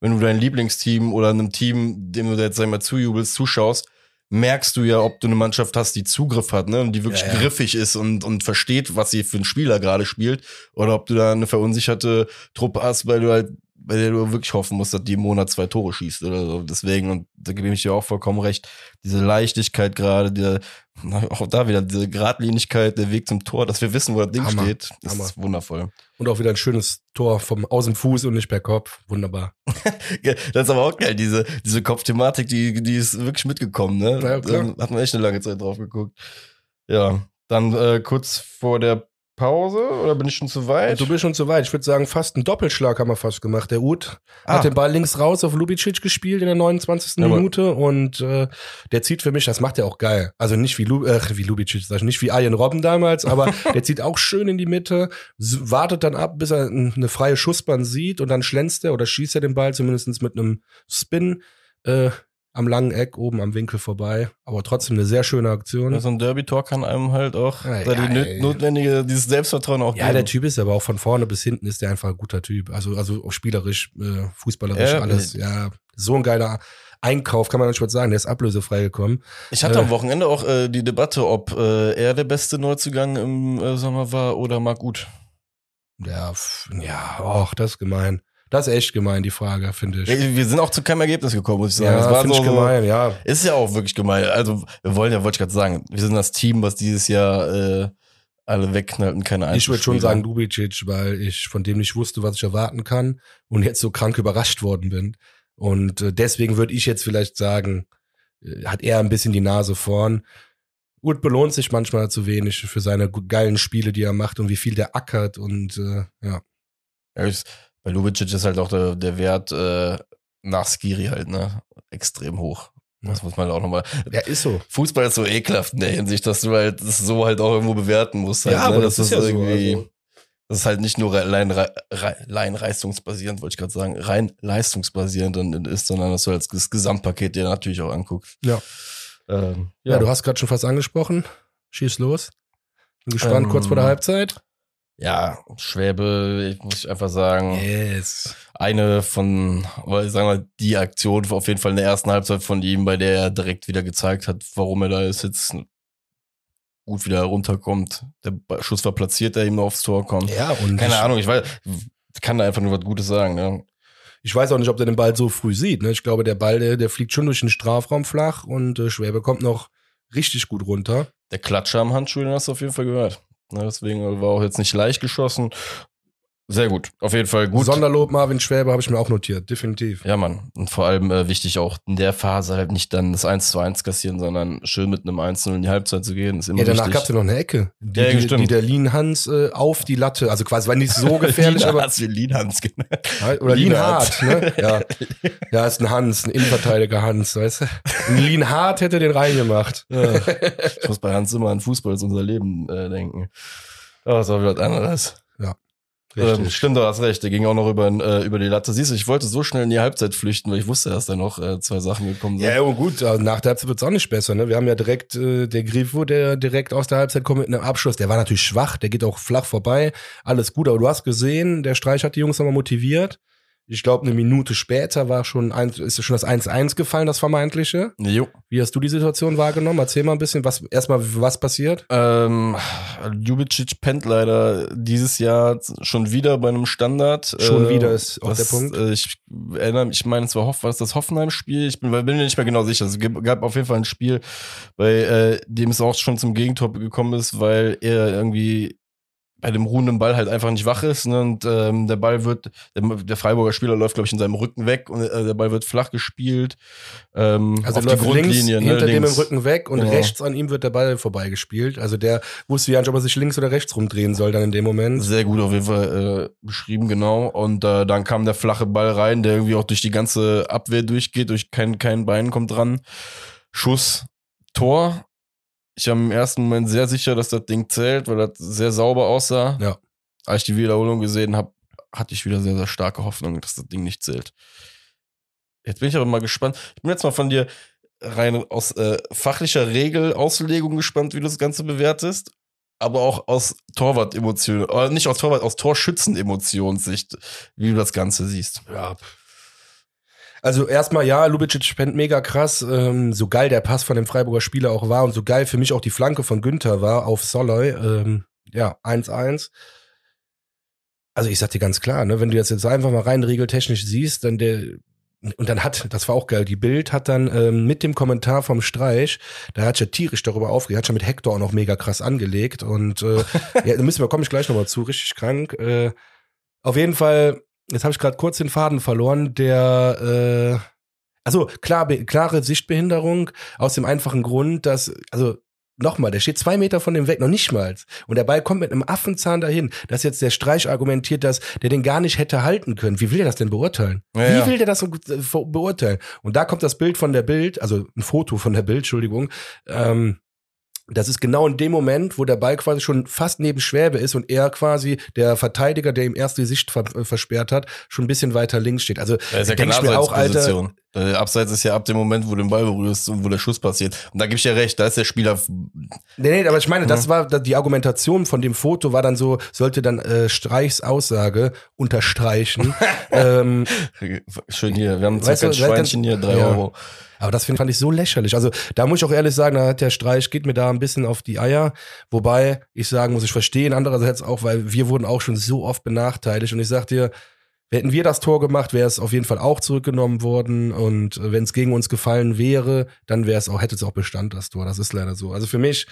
Wenn du dein Lieblingsteam oder einem Team, dem du jetzt sag ich mal zujubelst, zuschaust, merkst du ja, ob du eine Mannschaft hast, die Zugriff hat, ne, und die wirklich Ja, ja. griffig ist und, und versteht, was sie für einen Spieler gerade spielt, oder ob du da eine verunsicherte Truppe hast, weil du halt, bei der du wirklich hoffen musst, dass die im Monat zwei Tore schießt oder so. Deswegen, und da gebe ich dir auch vollkommen recht, diese Leichtigkeit gerade, der, auch da wieder diese Geradlinigkeit, der Weg zum Tor, dass wir wissen, wo das Ding Hammer. steht, das Hammer. ist wundervoll. Und auch wieder ein schönes Tor vom aus dem Fuß und nicht per Kopf. Wunderbar. Das ist aber auch geil, diese, diese Kopfthematik, die, die ist wirklich mitgekommen, ne? Ja, klar. Da hat man echt eine lange Zeit drauf geguckt. Ja, dann äh, kurz vor der Pause, oder bin ich schon zu weit? Du bist schon zu weit. Ich würde sagen, fast einen Doppelschlag haben wir fast gemacht. Der Ut Ah. hat den Ball links raus auf Lubicic gespielt in der 29. Aber- Minute und äh, der zieht für mich, das macht er auch geil. Also nicht wie, Lu äh, wie Lubicic, sag ich, nicht wie Arjen Robben damals, aber der zieht auch schön in die Mitte, wartet dann ab, bis er eine freie Schussbahn sieht und dann schlänzt er oder schießt er den Ball zumindest mit einem Spin äh, am langen Eck oben am Winkel vorbei. Aber trotzdem eine sehr schöne Aktion. Ja, so ein Derby-Tor kann einem halt auch Ja, ja, die notwendige, dieses Selbstvertrauen auch Ja, geben. der Typ ist aber auch von vorne bis hinten ist der einfach ein guter Typ. Also, also auch spielerisch, äh, fußballerisch, Ja, alles. Ja, so ein geiler Einkauf, kann man nicht mal sagen. Der ist ablösefrei gekommen. Ich hatte Äh. am Wochenende auch äh, die Debatte, ob äh, er der beste Neuzugang im äh, Sommer war oder Marc Uth. F- ja, och, das ist gemein. Das ist echt gemein, die Frage, finde ich. Wir sind auch zu keinem Ergebnis gekommen, muss ich sagen. Ja, war finde so, ich gemein, ja. Ist ja auch wirklich gemein. Also, wir wollen ja, wollte ich gerade sagen, wir sind das Team, was dieses Jahr äh, alle wegknallt und keine Ich würde schon Einzelspieler. sagen Lubicic, weil ich von dem nicht wusste, was ich erwarten kann und jetzt so krank überrascht worden bin. Und äh, deswegen würde ich jetzt vielleicht sagen, äh, hat er ein bisschen die Nase vorn. Ut belohnt sich manchmal zu wenig für seine geilen Spiele, die er macht und wie viel der ackert und äh, ja. Ja, bei Lubicic ist halt auch der, der Wert äh, nach Skiri halt, ne? Extrem hoch. Das muss man halt auch nochmal. Er ist so. Fußball ist so ekelhaft in der Hinsicht, dass du halt das so halt auch irgendwo bewerten musst. Halt, Ja, ne? aber das ist ja so, irgendwie. also. Das ist halt nicht nur rein, rein, leistungsbasierend, wollte ich gerade sagen, rein leistungsbasierend dann ist, sondern dass du halt das Gesamtpaket dir natürlich auch anguckst. Ja. Ähm, Ja, du hast gerade schon fast angesprochen. Schieß los. Bin gespannt, Ähm, kurz vor der Halbzeit. Ja, Schwäbe, ich muss einfach sagen, Yes. eine von, oder ich sag mal, die Aktion auf jeden Fall in der ersten Halbzeit von ihm, bei der er direkt wieder gezeigt hat, warum er da ist, jetzt gut wieder runterkommt. Der Schuss war platziert, der ihm aufs Tor kommt. Ja, und Keine ich, Ahnung, ich weiß, kann da einfach nur was Gutes sagen, ne? ich weiß auch nicht, ob der den Ball so früh sieht. Ne? Ich glaube, der Ball, der, der fliegt schon durch den Strafraum flach und äh, Schwäbe kommt noch richtig gut runter. Der Klatscher am Handschuh, den hast du auf jeden Fall gehört. Ne, deswegen war auch jetzt nicht leicht geschossen. Sehr gut, auf jeden Fall gut. Sonderlob Marvin Schwäbe habe ich mir auch notiert, definitiv. Ja, Mann. Und vor allem äh, wichtig auch in der Phase halt nicht dann das 1 zu 1 kassieren, sondern schön mit einem 1 0 in die Halbzeit zu gehen. Ist immer Ja, danach gab es ja noch eine Ecke, die, Ja, die, stimmt. die der Lean Hans äh, auf die Latte, also quasi war nicht so gefährlich, aber Hast du Lean Hans genannt. oder Lean Lienhardt. Hart, ne? Ja. ja, ist ein Hans, ein Innenverteidiger Hans, weißt du? Ein Lean Hart hätte den reingemacht. Ja. Ich muss bei Hans immer an Fußball ist unser Leben äh, denken. Oh, das war wieder was anderes. Ähm, stimmt, du hast recht. Der ging auch noch über, äh, über die Latte. Siehst du, ich wollte so schnell in die Halbzeit flüchten, weil ich wusste, dass da noch äh, zwei Sachen gekommen sind. Ja, und gut, also nach der Halbzeit wird's auch nicht besser. Ne? Wir haben ja direkt äh, der Grifo, der direkt aus der Halbzeit kommt mit einem Abschluss. Der war natürlich schwach, der geht auch flach vorbei. Alles gut, aber du hast gesehen, der Streich hat die Jungs nochmal motiviert. Ich glaube, eine Minute später war schon ein, ist schon das 1-1 gefallen, das vermeintliche. Jo. Wie hast du die Situation wahrgenommen? Erzähl mal ein bisschen, was erstmal was passiert. Ähm, Ljubicic pennt leider dieses Jahr schon wieder bei einem Standard. Schon Äh, wieder ist auch das, der Punkt. Äh, ich erinnere mich, ich meine, es war, Hoff, war das, das Hoffenheim-Spiel? Ich bin, bin mir nicht mehr genau sicher. Es gab auf jeden Fall ein Spiel, bei äh, dem es auch schon zum Gegentor gekommen ist, weil er irgendwie bei dem ruhenden Ball halt einfach nicht wach ist ne? und ähm, der Ball wird, der, der Freiburger Spieler läuft, glaube ich, in seinem Rücken weg und äh, der Ball wird flach gespielt. Ähm, Also auf er die läuft links Grundlinie, hinter ne? dem im links. Rücken weg und Genau. rechts an ihm wird der Ball vorbeigespielt. Also der wusste ja nicht, ob er sich links oder rechts rumdrehen soll dann in dem Moment. Sehr gut auf jeden Fall äh, beschrieben, genau. Und äh, dann kam der flache Ball rein, der irgendwie auch durch die ganze Abwehr durchgeht, durch kein, kein Bein kommt dran. Schuss, Tor. Ich war im ersten Moment sehr sicher, dass das Ding zählt, weil das sehr sauber aussah. Ja. Als ich die Wiederholung gesehen habe, hatte ich wieder sehr, sehr starke Hoffnung, dass das Ding nicht zählt. Jetzt bin ich aber mal gespannt. Ich bin jetzt mal von dir rein aus äh, fachlicher Regelauslegung gespannt, wie du das Ganze bewertest aber auch aus Torwart-Emotionen, oder nicht aus Torwart, aus Torschützen-Emotionssicht, wie du das Ganze siehst. Ja. Also erstmal ja, Lubicic spendet mega krass. Ähm, so geil der Pass von dem Freiburger Spieler auch war und so geil für mich auch die Flanke von Günther war auf Soloy. Ähm, ja, 1-1. Also ich sag dir ganz klar, ne, wenn du das jetzt einfach mal rein regeltechnisch siehst, dann der und dann hat, das war auch geil, die Bild hat dann ähm, mit dem Kommentar vom Streich, da hat ja tierisch darüber aufgeregt, hat schon mit Hector auch noch mega krass angelegt und äh, ja, da müssen wir, komme ich gleich nochmal zu, richtig krank. Äh, auf jeden Fall, jetzt habe ich gerade kurz den Faden verloren, der äh, also klar, be- klare Sichtbehinderung aus dem einfachen Grund, dass, also nochmal, der steht zwei Meter von dem weg, noch nicht mal. Und der Ball kommt mit einem Affenzahn dahin, dass jetzt der Streich argumentiert, dass der den gar nicht hätte halten können. Wie will der das denn beurteilen? Ja, Wie ja. will der das äh, beurteilen? Und da kommt das Bild von der Bild, also ein Foto von der Bild, Entschuldigung, ähm, das ist genau in dem Moment, wo der Ball quasi schon fast neben Schwäbe ist und er quasi, der Verteidiger, der ihm erst die Sicht ver äh, versperrt hat, schon ein bisschen weiter links steht. Also Das ist ja keine ich mir auch, Alter, Der Abseits ist ja ab dem Moment, wo du den Ball berührst und wo der Schuss passiert. Und da gebe ich dir recht, da ist der Spieler. Nee, nee, aber ich meine, das Mhm. war die Argumentation von dem Foto war dann so, sollte dann äh, Streichs Aussage unterstreichen. ähm, Schön hier, wir haben Weißt ein du, dann- Schweinchen hier, drei Ja. Euro. aber das fand ich so lächerlich. Also da muss ich auch ehrlich sagen, da hat der Streich, geht mir da ein bisschen auf die Eier. Wobei ich sagen muss, ich verstehen andererseits auch, weil wir wurden auch schon so oft benachteiligt. Und ich sag dir, hätten wir das Tor gemacht, wäre es auf jeden Fall auch zurückgenommen worden. Und wenn es gegen uns gefallen wäre, dann wäre es auch, hätte es auch Bestand, das Tor. Das ist leider so. Also für mich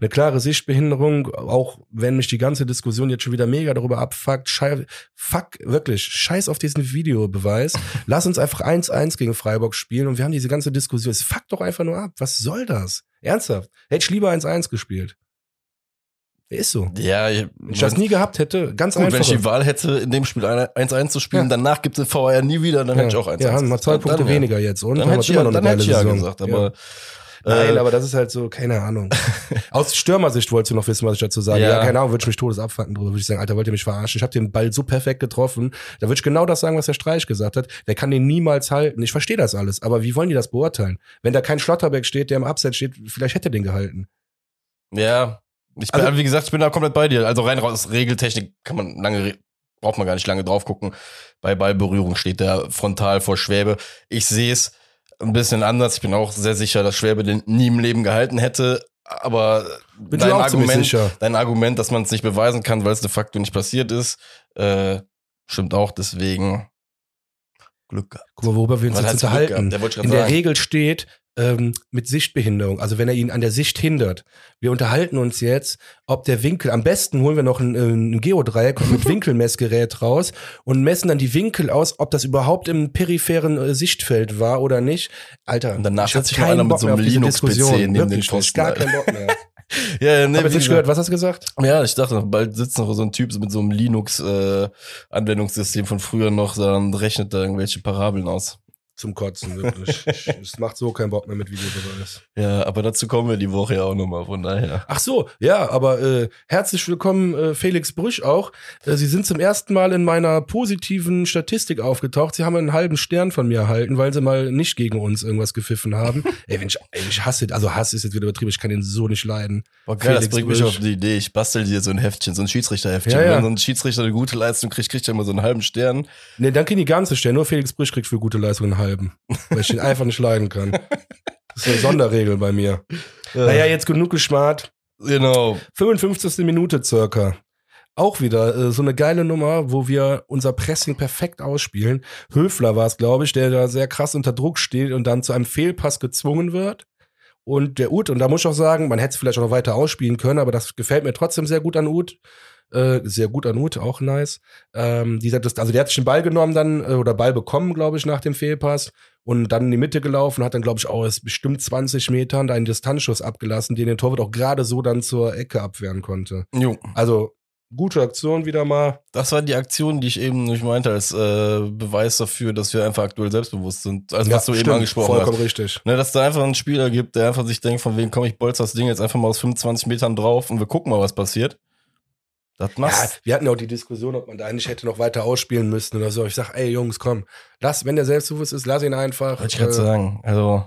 eine klare Sichtbehinderung, auch wenn mich die ganze Diskussion jetzt schon wieder mega darüber abfuckt. Schei fuck, wirklich, scheiß auf diesen Videobeweis. Lass uns einfach 1-1 gegen Freiburg spielen und wir haben diese ganze Diskussion. Es fuckt doch einfach nur ab. Was soll das? Ernsthaft. Hätte ich lieber 1-1 gespielt. Ist so. Ja, ich, Wenn ich das nie gehabt hätte, ganz Gut, wenn einfach. ich die Wahl hätte, in dem Spiel 1-1 zu spielen, Ja. danach gibt es VR nie wieder, dann hätte ich auch 1-1 Ja, haben wir zwei. Punkte Dann, ja. weniger jetzt. Und Dann haben hätte ich, immer ja, noch dann hätte ich ja gesagt, Ja. aber Nein, äh, aber das ist halt so, keine Ahnung. Aus Stürmersicht wolltest du noch wissen, was ich dazu sage. Ja, Ja. keine Ahnung, würde ich mich todes abfacken drüber. Würde ich sagen, Alter, wollt ihr mich verarschen? Ich habe den Ball so perfekt getroffen. Da würde ich genau das sagen, was der Streich gesagt hat. Der kann den niemals halten. Ich verstehe das alles. Aber wie wollen die das beurteilen? Wenn da kein Schlotterbeck steht, der im Abseits steht, vielleicht hätte er den gehalten. ja, ich bin, Also- wie gesagt, ich bin da komplett bei dir. Also rein raus, Regeltechnik kann man lange, braucht man gar nicht lange drauf gucken. Bei Ballberührung steht der frontal vor Schwäbe. Ich sehe es ein bisschen anders. Ich bin auch sehr sicher, dass Schwäbe den nie im Leben gehalten hätte. Aber Bin dein Argument, dein Argument, dass man es nicht beweisen kann, weil es de facto nicht passiert ist, äh, stimmt auch. Deswegen Glück gehabt. Guck mal, worüber wir uns jetzt unterhalten. Der In der sagen. Regel steht ähm, mit Sichtbehinderung, also wenn er ihn an der Sicht hindert. Wir unterhalten uns jetzt, ob der Winkel, am besten holen wir noch ein, äh, ein Geodreieck mit Winkelmessgerät raus und messen dann die Winkel aus, ob das überhaupt im peripheren äh, Sichtfeld war oder nicht. Alter, Und danach setzt sich noch keinen einer mit so einem Linux-PC neben den Pfosten, gar keinen Bock mehr. Ja, nee, Hab jetzt nicht gehört, was hast du gesagt? Ja, ich dachte, bald sitzt noch so ein Typ mit so einem Linux-Anwendungssystem von früher noch, dann rechnet da irgendwelche Parabeln aus. Zum Kotzen, wirklich. Es macht so keinen Bock mehr mit Videobeweis. Ja, aber dazu kommen wir die Woche ja auch nochmal, von daher. Ach so, ja, aber äh, herzlich willkommen, äh, Felix Brüch auch. Äh, Sie sind zum ersten Mal in meiner positiven Statistik aufgetaucht. Sie haben einen halben Stern von mir erhalten, weil Sie mal nicht gegen uns irgendwas gepfiffen haben. ey, wenn ich, ey, ich hasse, also Hass ist jetzt wieder übertrieben, ich kann ihn so nicht leiden. Boah, geil, das Felix bringt mich Brüch. auf die Idee. Ich bastel dir so ein Heftchen, so ein Schiedsrichterheftchen. Ja, ja. Wenn so ein Schiedsrichter eine gute Leistung kriegt, kriegt er immer so einen halben Stern. Nee, dann kriegen die ganze Stern, nur Felix Brüch kriegt für gute Leistung einen halben. Weil ich ihn einfach nicht leiden kann. Das ist eine Sonderregel bei mir. Naja, jetzt genug geschmarrt. Genau. 55. Minute circa. Auch wieder äh, so eine geile Nummer, wo wir unser Pressing perfekt ausspielen. Höfler war es, glaube ich, der da sehr krass unter Druck steht und dann zu einem Fehlpass gezwungen wird. Und der Ut, und da muss ich auch sagen, man hätte es vielleicht auch noch weiter ausspielen können, aber das gefällt mir trotzdem sehr gut an Ut. Äh, sehr gut an Ut, auch nice. Ähm, dieser, das, also der hat sich den Ball genommen dann, äh, oder Ball bekommen, glaube ich, nach dem Fehlpass und dann in die Mitte gelaufen, hat dann, glaube ich, auch aus bestimmt 20 Metern da einen Distanzschuss abgelassen, den der Torwart auch gerade so dann zur Ecke abwehren konnte. Jo. Also, gute Aktion wieder mal. Das war die Aktion, die ich eben nicht meinte, als äh, Beweis dafür, dass wir einfach aktuell selbstbewusst sind. Also was du eben stimmt, angesprochen Vollkommen hast. richtig. Ne, dass da einfach einen Spieler gibt, der einfach sich denkt, von wegen, komm, ich bolz das Ding jetzt einfach mal aus 25 Metern drauf und wir gucken mal, was passiert. Das Ja, wir hatten ja auch die Diskussion, ob man da eigentlich hätte noch weiter ausspielen müssen oder so. Ich sag, ey Jungs, komm, lass, wenn der selbstbewusst ist, lass ihn einfach. Wollte ich gerade Äh, sagen. Also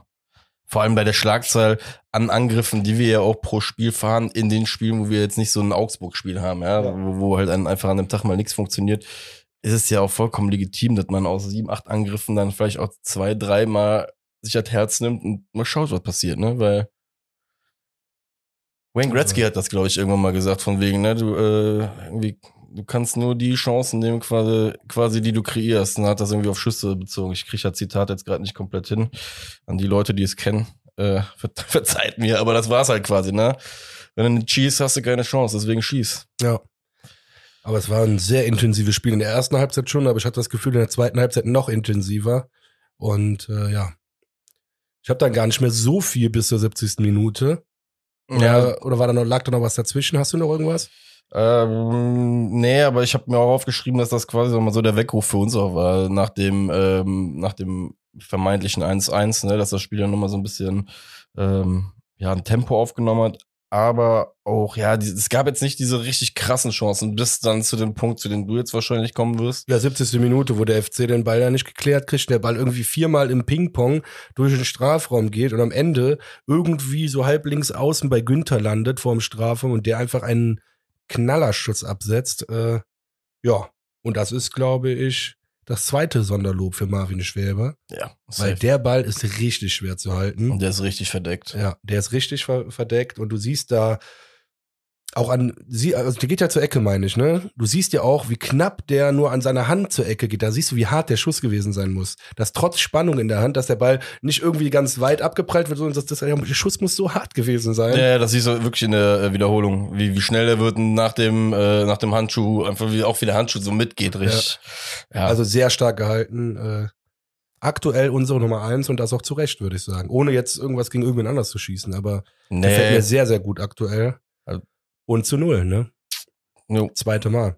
vor allem bei der Schlagzahl an Angriffen, die wir ja auch pro Spiel fahren, in den Spielen, wo wir jetzt nicht so ein Augsburg-Spiel haben, ja, Ja. Wo, wo halt einfach an dem Tag mal nichts funktioniert, ist es ja auch vollkommen legitim, dass man aus sieben, acht Angriffen dann vielleicht auch zwei, dreimal sich das Herz nimmt und mal schaut, was passiert, ne? Weil Wayne Gretzky hat das, glaube ich, irgendwann mal gesagt, von wegen, ne, du, äh, irgendwie, du kannst nur die Chancen nehmen, quasi, quasi, die du kreierst. Und hat das irgendwie auf Schüsse bezogen. Ich kriege das Zitat jetzt gerade nicht komplett hin. An die Leute, die es kennen, äh, ver verzeiht mir, aber das war's halt quasi, ne? Wenn du nicht schießt, hast du keine Chance, deswegen schieß. Ja. Aber es war ein sehr intensives Spiel in der ersten Halbzeit schon, aber ich hatte das Gefühl, in der zweiten Halbzeit noch intensiver. Und äh, ja. Ich habe dann gar nicht mehr so viel bis zur 70. Minute. Oder, oder war da noch, lag da noch was dazwischen? Hast du noch irgendwas? Ähm, nee, aber ich habe mir auch aufgeschrieben, dass das quasi mal so der Weckruf für uns auch war, nach dem, ähm, nach dem vermeintlichen 1-1, ne, dass das Spiel dann nochmal so ein bisschen ähm, ja, ein Tempo aufgenommen hat. Aber auch, ja, die, es gab jetzt nicht diese richtig krassen Chancen, bis dann zu dem Punkt, zu dem du jetzt wahrscheinlich kommen wirst. Ja, 70. Minute, wo der FC den Ball ja nicht geklärt kriegt, der Ball irgendwie viermal im Ping-Pong durch den Strafraum geht und am Ende irgendwie so halb links außen bei Günther landet vor dem Strafraum und der einfach einen Knallerschuss absetzt. Äh, ja, und das ist, glaube ich, das zweite Sonderlob für Marvin Schwäber, Ja, weil safe. der Ball ist richtig schwer zu halten. Und der ist richtig verdeckt. Ja, der ist richtig ver verdeckt und du siehst da auch an, sie, also der geht ja zur Ecke, meine ich, ne? Du siehst ja auch, wie knapp der nur an seiner Hand zur Ecke geht. Da siehst du, wie hart der Schuss gewesen sein muss. Dass trotz Spannung in der Hand, dass der Ball nicht irgendwie ganz weit abgeprallt wird, sondern dass das, der Schuss muss so hart gewesen sein. Ja, das siehst du wirklich in der äh, Wiederholung, wie, wie schnell er wird nach dem, äh, nach dem Handschuh, einfach wie auch wie der Handschuh so mitgeht, richtig. Ja. Also sehr stark gehalten. Äh, aktuell unsere Nummer eins und das auch zu Recht, würde ich sagen. Ohne jetzt irgendwas gegen irgendwen anders zu schießen, aber gefällt nee, mir sehr, sehr gut aktuell. Und zu null, ne? jo, Zweite Mal.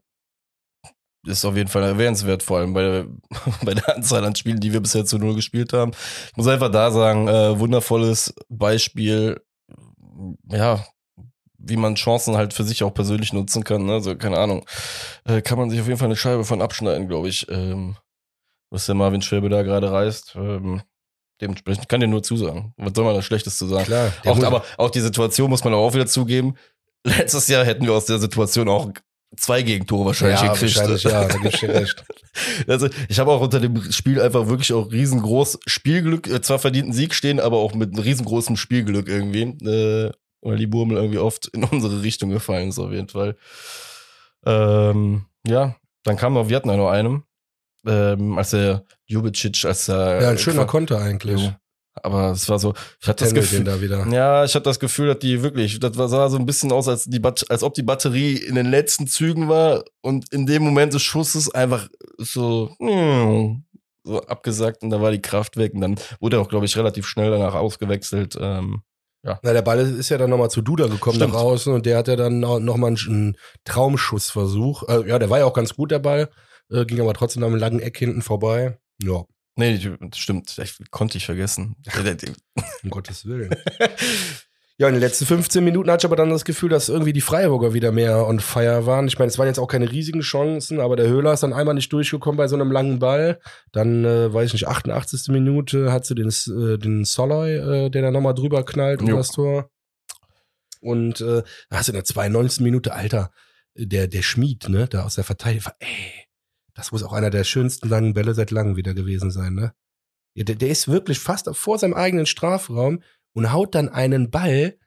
ist auf jeden Fall erwähnenswert, vor allem bei der, bei der Anzahl an Spielen, die wir bisher zu null gespielt haben. Ich muss einfach da sagen, äh, wundervolles Beispiel, ja, wie man Chancen halt für sich auch persönlich nutzen kann. Ne? Also, keine Ahnung. Äh, kann man sich auf jeden Fall eine Scheibe von abschneiden, glaube ich. Ähm, was der Marvin Schwäbe da gerade reißt. Ähm, dementsprechend kann dir nur zusagen. Was soll man da Schlechtes zu sagen? Klar. Auch, aber auch die Situation muss man auch wieder zugeben. Letztes Jahr hätten wir aus der Situation auch zwei Gegentore wahrscheinlich ja, gekriegt. wahrscheinlich, ja, da gibt's dir recht. Also ich habe auch unter dem Spiel einfach wirklich auch riesengroß Spielglück, äh, zwar verdienten Sieg stehen, aber auch mit riesengroßem Spielglück irgendwie. Äh, weil die Burmel irgendwie oft in unsere Richtung gefallen ist auf jeden Fall. Ähm, ja, dann kam noch, wir hatten ja noch einem. ähm, als der Jubicic, als er. Ja, ein schöner Konter eigentlich. Aber es war so, ich hatte das Gefühl, da wieder. ja, ich hatte das Gefühl, dass die wirklich, das sah so ein bisschen aus, als, die als ob die Batterie in den letzten Zügen war und in dem Moment des Schusses einfach so, mm, so abgesagt und da war die Kraft weg und dann wurde er auch, glaube ich, relativ schnell danach ausgewechselt. Ähm, Na, der Ball ist ja dann nochmal zu Duda gekommen Stimmt. nach außen und der hat ja dann nochmal einen, einen Traumschussversuch. Äh, ja, der war ja auch ganz gut, der Ball. Äh, ging aber trotzdem am langen Eck hinten vorbei. Ja, nee, das stimmt, ich, konnte ich vergessen. Um Gottes Willen. Ja, in den letzten 15 Minuten hatte ich aber dann das Gefühl, dass irgendwie die Freiburger wieder mehr on fire waren. Ich meine, es waren jetzt auch keine riesigen Chancen, aber der Höhler ist dann einmal nicht durchgekommen bei so einem langen Ball. Dann, äh, weiß ich nicht, 88. Minute hat sie den, äh, den Soloy, äh, der da nochmal drüber knallt um das Tor. Und äh, da hast du in der 92. Minute, Alter, der, der Schmied, ne, da aus der Verteidigung, ey, das muss auch einer der schönsten langen Bälle seit langem wieder gewesen sein, ne? Ja, der, der ist wirklich fast vor seinem eigenen Strafraum und haut dann einen Ball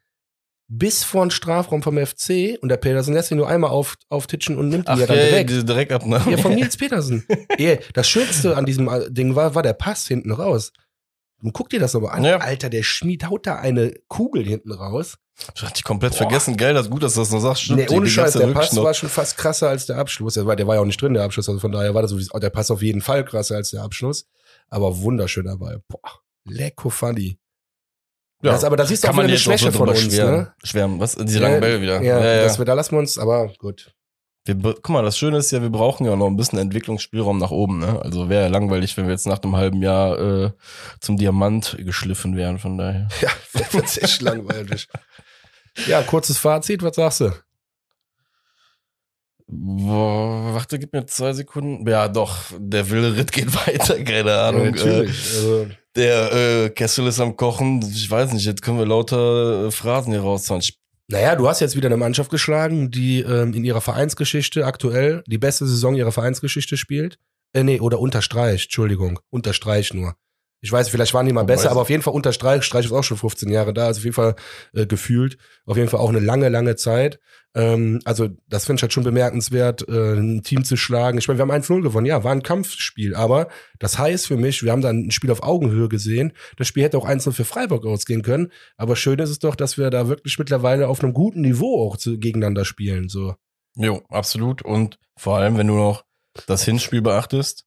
bis vor den Strafraum vom FC und der Petersen lässt ihn nur einmal auf, auftitschen und nimmt ihn Ach, ja dann ja, ja, direkt. diese Direktabnahme. Ja, von Nils Petersen. ja, das Schönste an diesem äh, Ding war, war der Pass hinten raus. Und guck dir das aber an. Ja. Alter, der Schmied haut da eine Kugel hinten raus. Ich hatte ich komplett Boah. vergessen. Geil, das ist gut, dass du das noch sagst. Stimmt, nee, ohne Scheiß, der Pass noch. war schon fast krasser als der Abschluss. Der war, der war ja auch nicht drin, der Abschluss. Also von daher war das sowieso, der Pass auf jeden Fall krasser als der Abschluss. Aber wunderschöner Ball. Boah, lecko funny. Ja, Das, aber da siehst du auch wieder man eine Schwäche von uns, schwärmen. ne? Schwärmen, was? Diese langen Bälle wieder. Ja, ja, ja. Das da lassen wir uns, aber gut. Wir, guck mal, das Schöne ist ja, wir brauchen ja noch ein bisschen Entwicklungsspielraum nach oben. Ne? Also wäre ja langweilig, wenn wir jetzt nach einem halben Jahr äh, zum Diamant geschliffen wären. Von daher. Ja, das ist echt langweilig. Ja, kurzes Fazit, was sagst du? Boah, warte, gib mir zwei Sekunden. Ja, doch, der wilde Ritt geht weiter, keine Ahnung. äh, Also, der äh, Kessel ist am Kochen. Ich weiß nicht, jetzt können wir lauter äh, Phrasen hier raushauen. Ich, naja, du hast jetzt wieder eine Mannschaft geschlagen, die ähm, in ihrer Vereinsgeschichte aktuell die beste Saison ihrer Vereinsgeschichte spielt. Äh, nee, oder unterstreicht, Entschuldigung, unterstreicht nur. Ich weiß, vielleicht waren die mal Man besser, aber auf jeden Fall unterstreicht. Streich ist auch schon 15 Jahre da, also auf jeden Fall äh, gefühlt. Auf jeden Fall auch eine lange, lange Zeit. Ähm, also, das finde ich halt schon bemerkenswert, äh, ein Team zu schlagen. Ich meine, wir haben 1-0 gewonnen. Ja, war ein Kampfspiel, aber das heißt für mich, wir haben dann ein Spiel auf Augenhöhe gesehen. Das Spiel hätte auch 1-0 für Freiburg ausgehen können. Aber schön ist es doch, dass wir da wirklich mittlerweile auf einem guten Niveau auch zu, gegeneinander spielen. So. jo, absolut. Und vor allem, wenn du noch das Hinspiel beachtest,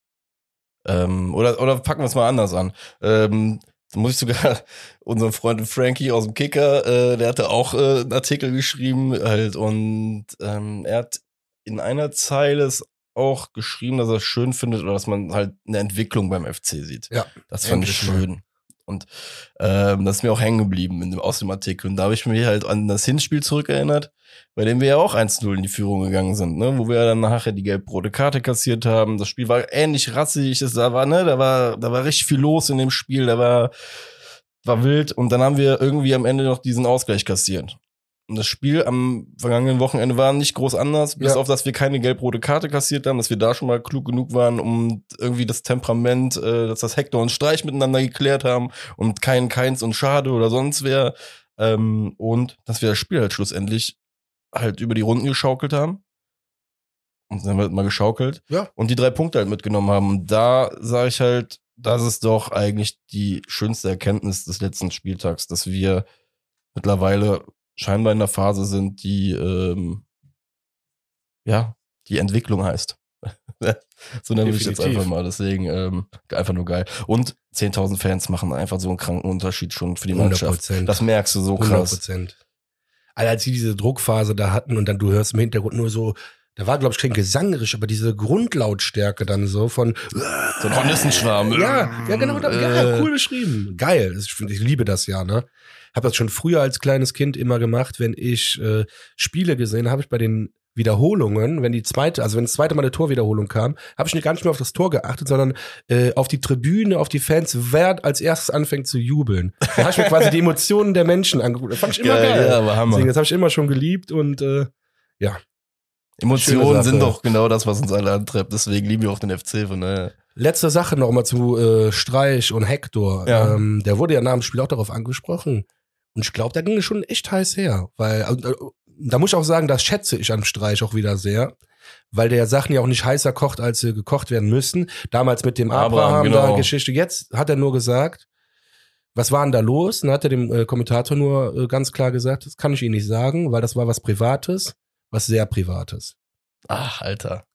ähm, oder, oder packen wir es mal anders an. Ähm, da muss ich sogar unseren Freund Frankie aus dem Kicker, äh, der hatte auch äh, einen Artikel geschrieben halt und ähm, er hat in einer Zeile es auch geschrieben, dass er es schön findet oder dass man halt eine Entwicklung beim FC sieht. Ja, Das fand ich schön. Und ähm, das ist mir auch hängen geblieben in dem, aus dem Artikel. Und da habe ich mich halt an das Hinspiel zurückerinnert, bei dem wir ja auch 1-0 in die Führung gegangen sind, ne? wo wir ja dann nachher die gelb-rote Karte kassiert haben. Das Spiel war ähnlich rassig, es da war, ne, da war, da war richtig viel los in dem Spiel, da war, war wild. Und dann haben wir irgendwie am Ende noch diesen Ausgleich kassiert. Das Spiel am vergangenen Wochenende war nicht groß anders, bis Ja. auf, dass wir keine gelb-rote Karte kassiert haben, dass wir da schon mal klug genug waren, um irgendwie das Temperament, äh, dass das Hector und Streich miteinander geklärt haben und kein Keins und Schade oder sonst wer. Ähm, und dass wir das Spiel halt schlussendlich halt über die Runden geschaukelt haben. Und dann haben wir halt mal geschaukelt. Ja. Und die drei Punkte halt mitgenommen haben. Und da sage ich halt, das ist doch eigentlich die schönste Erkenntnis des letzten Spieltags, dass wir mittlerweile scheinbar in der Phase sind, die ähm, ja, die Entwicklung heißt. so nenne ich jetzt einfach mal. Deswegen ähm, einfach nur geil. Und 10.000 Fans machen einfach so einen kranken Unterschied schon für die 100 Mannschaft. Prozent. Das merkst du so 100 krass. Prozent. Also als sie diese Druckphase da hatten und dann du hörst im Hintergrund nur so, da war glaube ich kein gesangerisch, aber diese Grundlautstärke dann so von So ein Hornissenschwarm. ja, ja genau, da, ja, Äh, cool beschrieben. Geil, ich, ich liebe das ja, ne? Habe das schon früher als kleines Kind immer gemacht, wenn ich äh, Spiele gesehen habe, ich bei den Wiederholungen, wenn die zweite, also wenn das zweite Mal eine Torwiederholung kam, habe ich nicht gar nicht mehr auf das Tor geachtet, sondern äh, auf die Tribüne, auf die Fans, wer als erstes anfängt zu jubeln. Da habe ich mir quasi die Emotionen der Menschen angeguckt. Das fand ich immer Geil, geil. ja. Deswegen, das habe ich immer schon geliebt und äh, Schöne Emotionen sind doch genau das, was uns alle antreibt. Deswegen lieben wir auch den FC. Von daher. Letzte Sache noch mal zu äh, Streich und Hector. Ja. Ähm, der wurde ja nach dem Spiel auch darauf angesprochen. Und ich glaube, da ging es schon echt heiß her. Weil, äh, da muss ich auch sagen, das schätze ich am Streich auch wieder sehr, weil der Sachen ja auch nicht heißer kocht, als sie gekocht werden müssen. Damals mit dem Abraham, Abraham, genau. da Geschichte. Jetzt hat er nur gesagt, was war denn da los? Und dann hat er dem äh, Kommentator nur äh, ganz klar gesagt, das kann ich Ihnen nicht sagen, weil das war was Privates, was sehr Privates. Ach, Alter.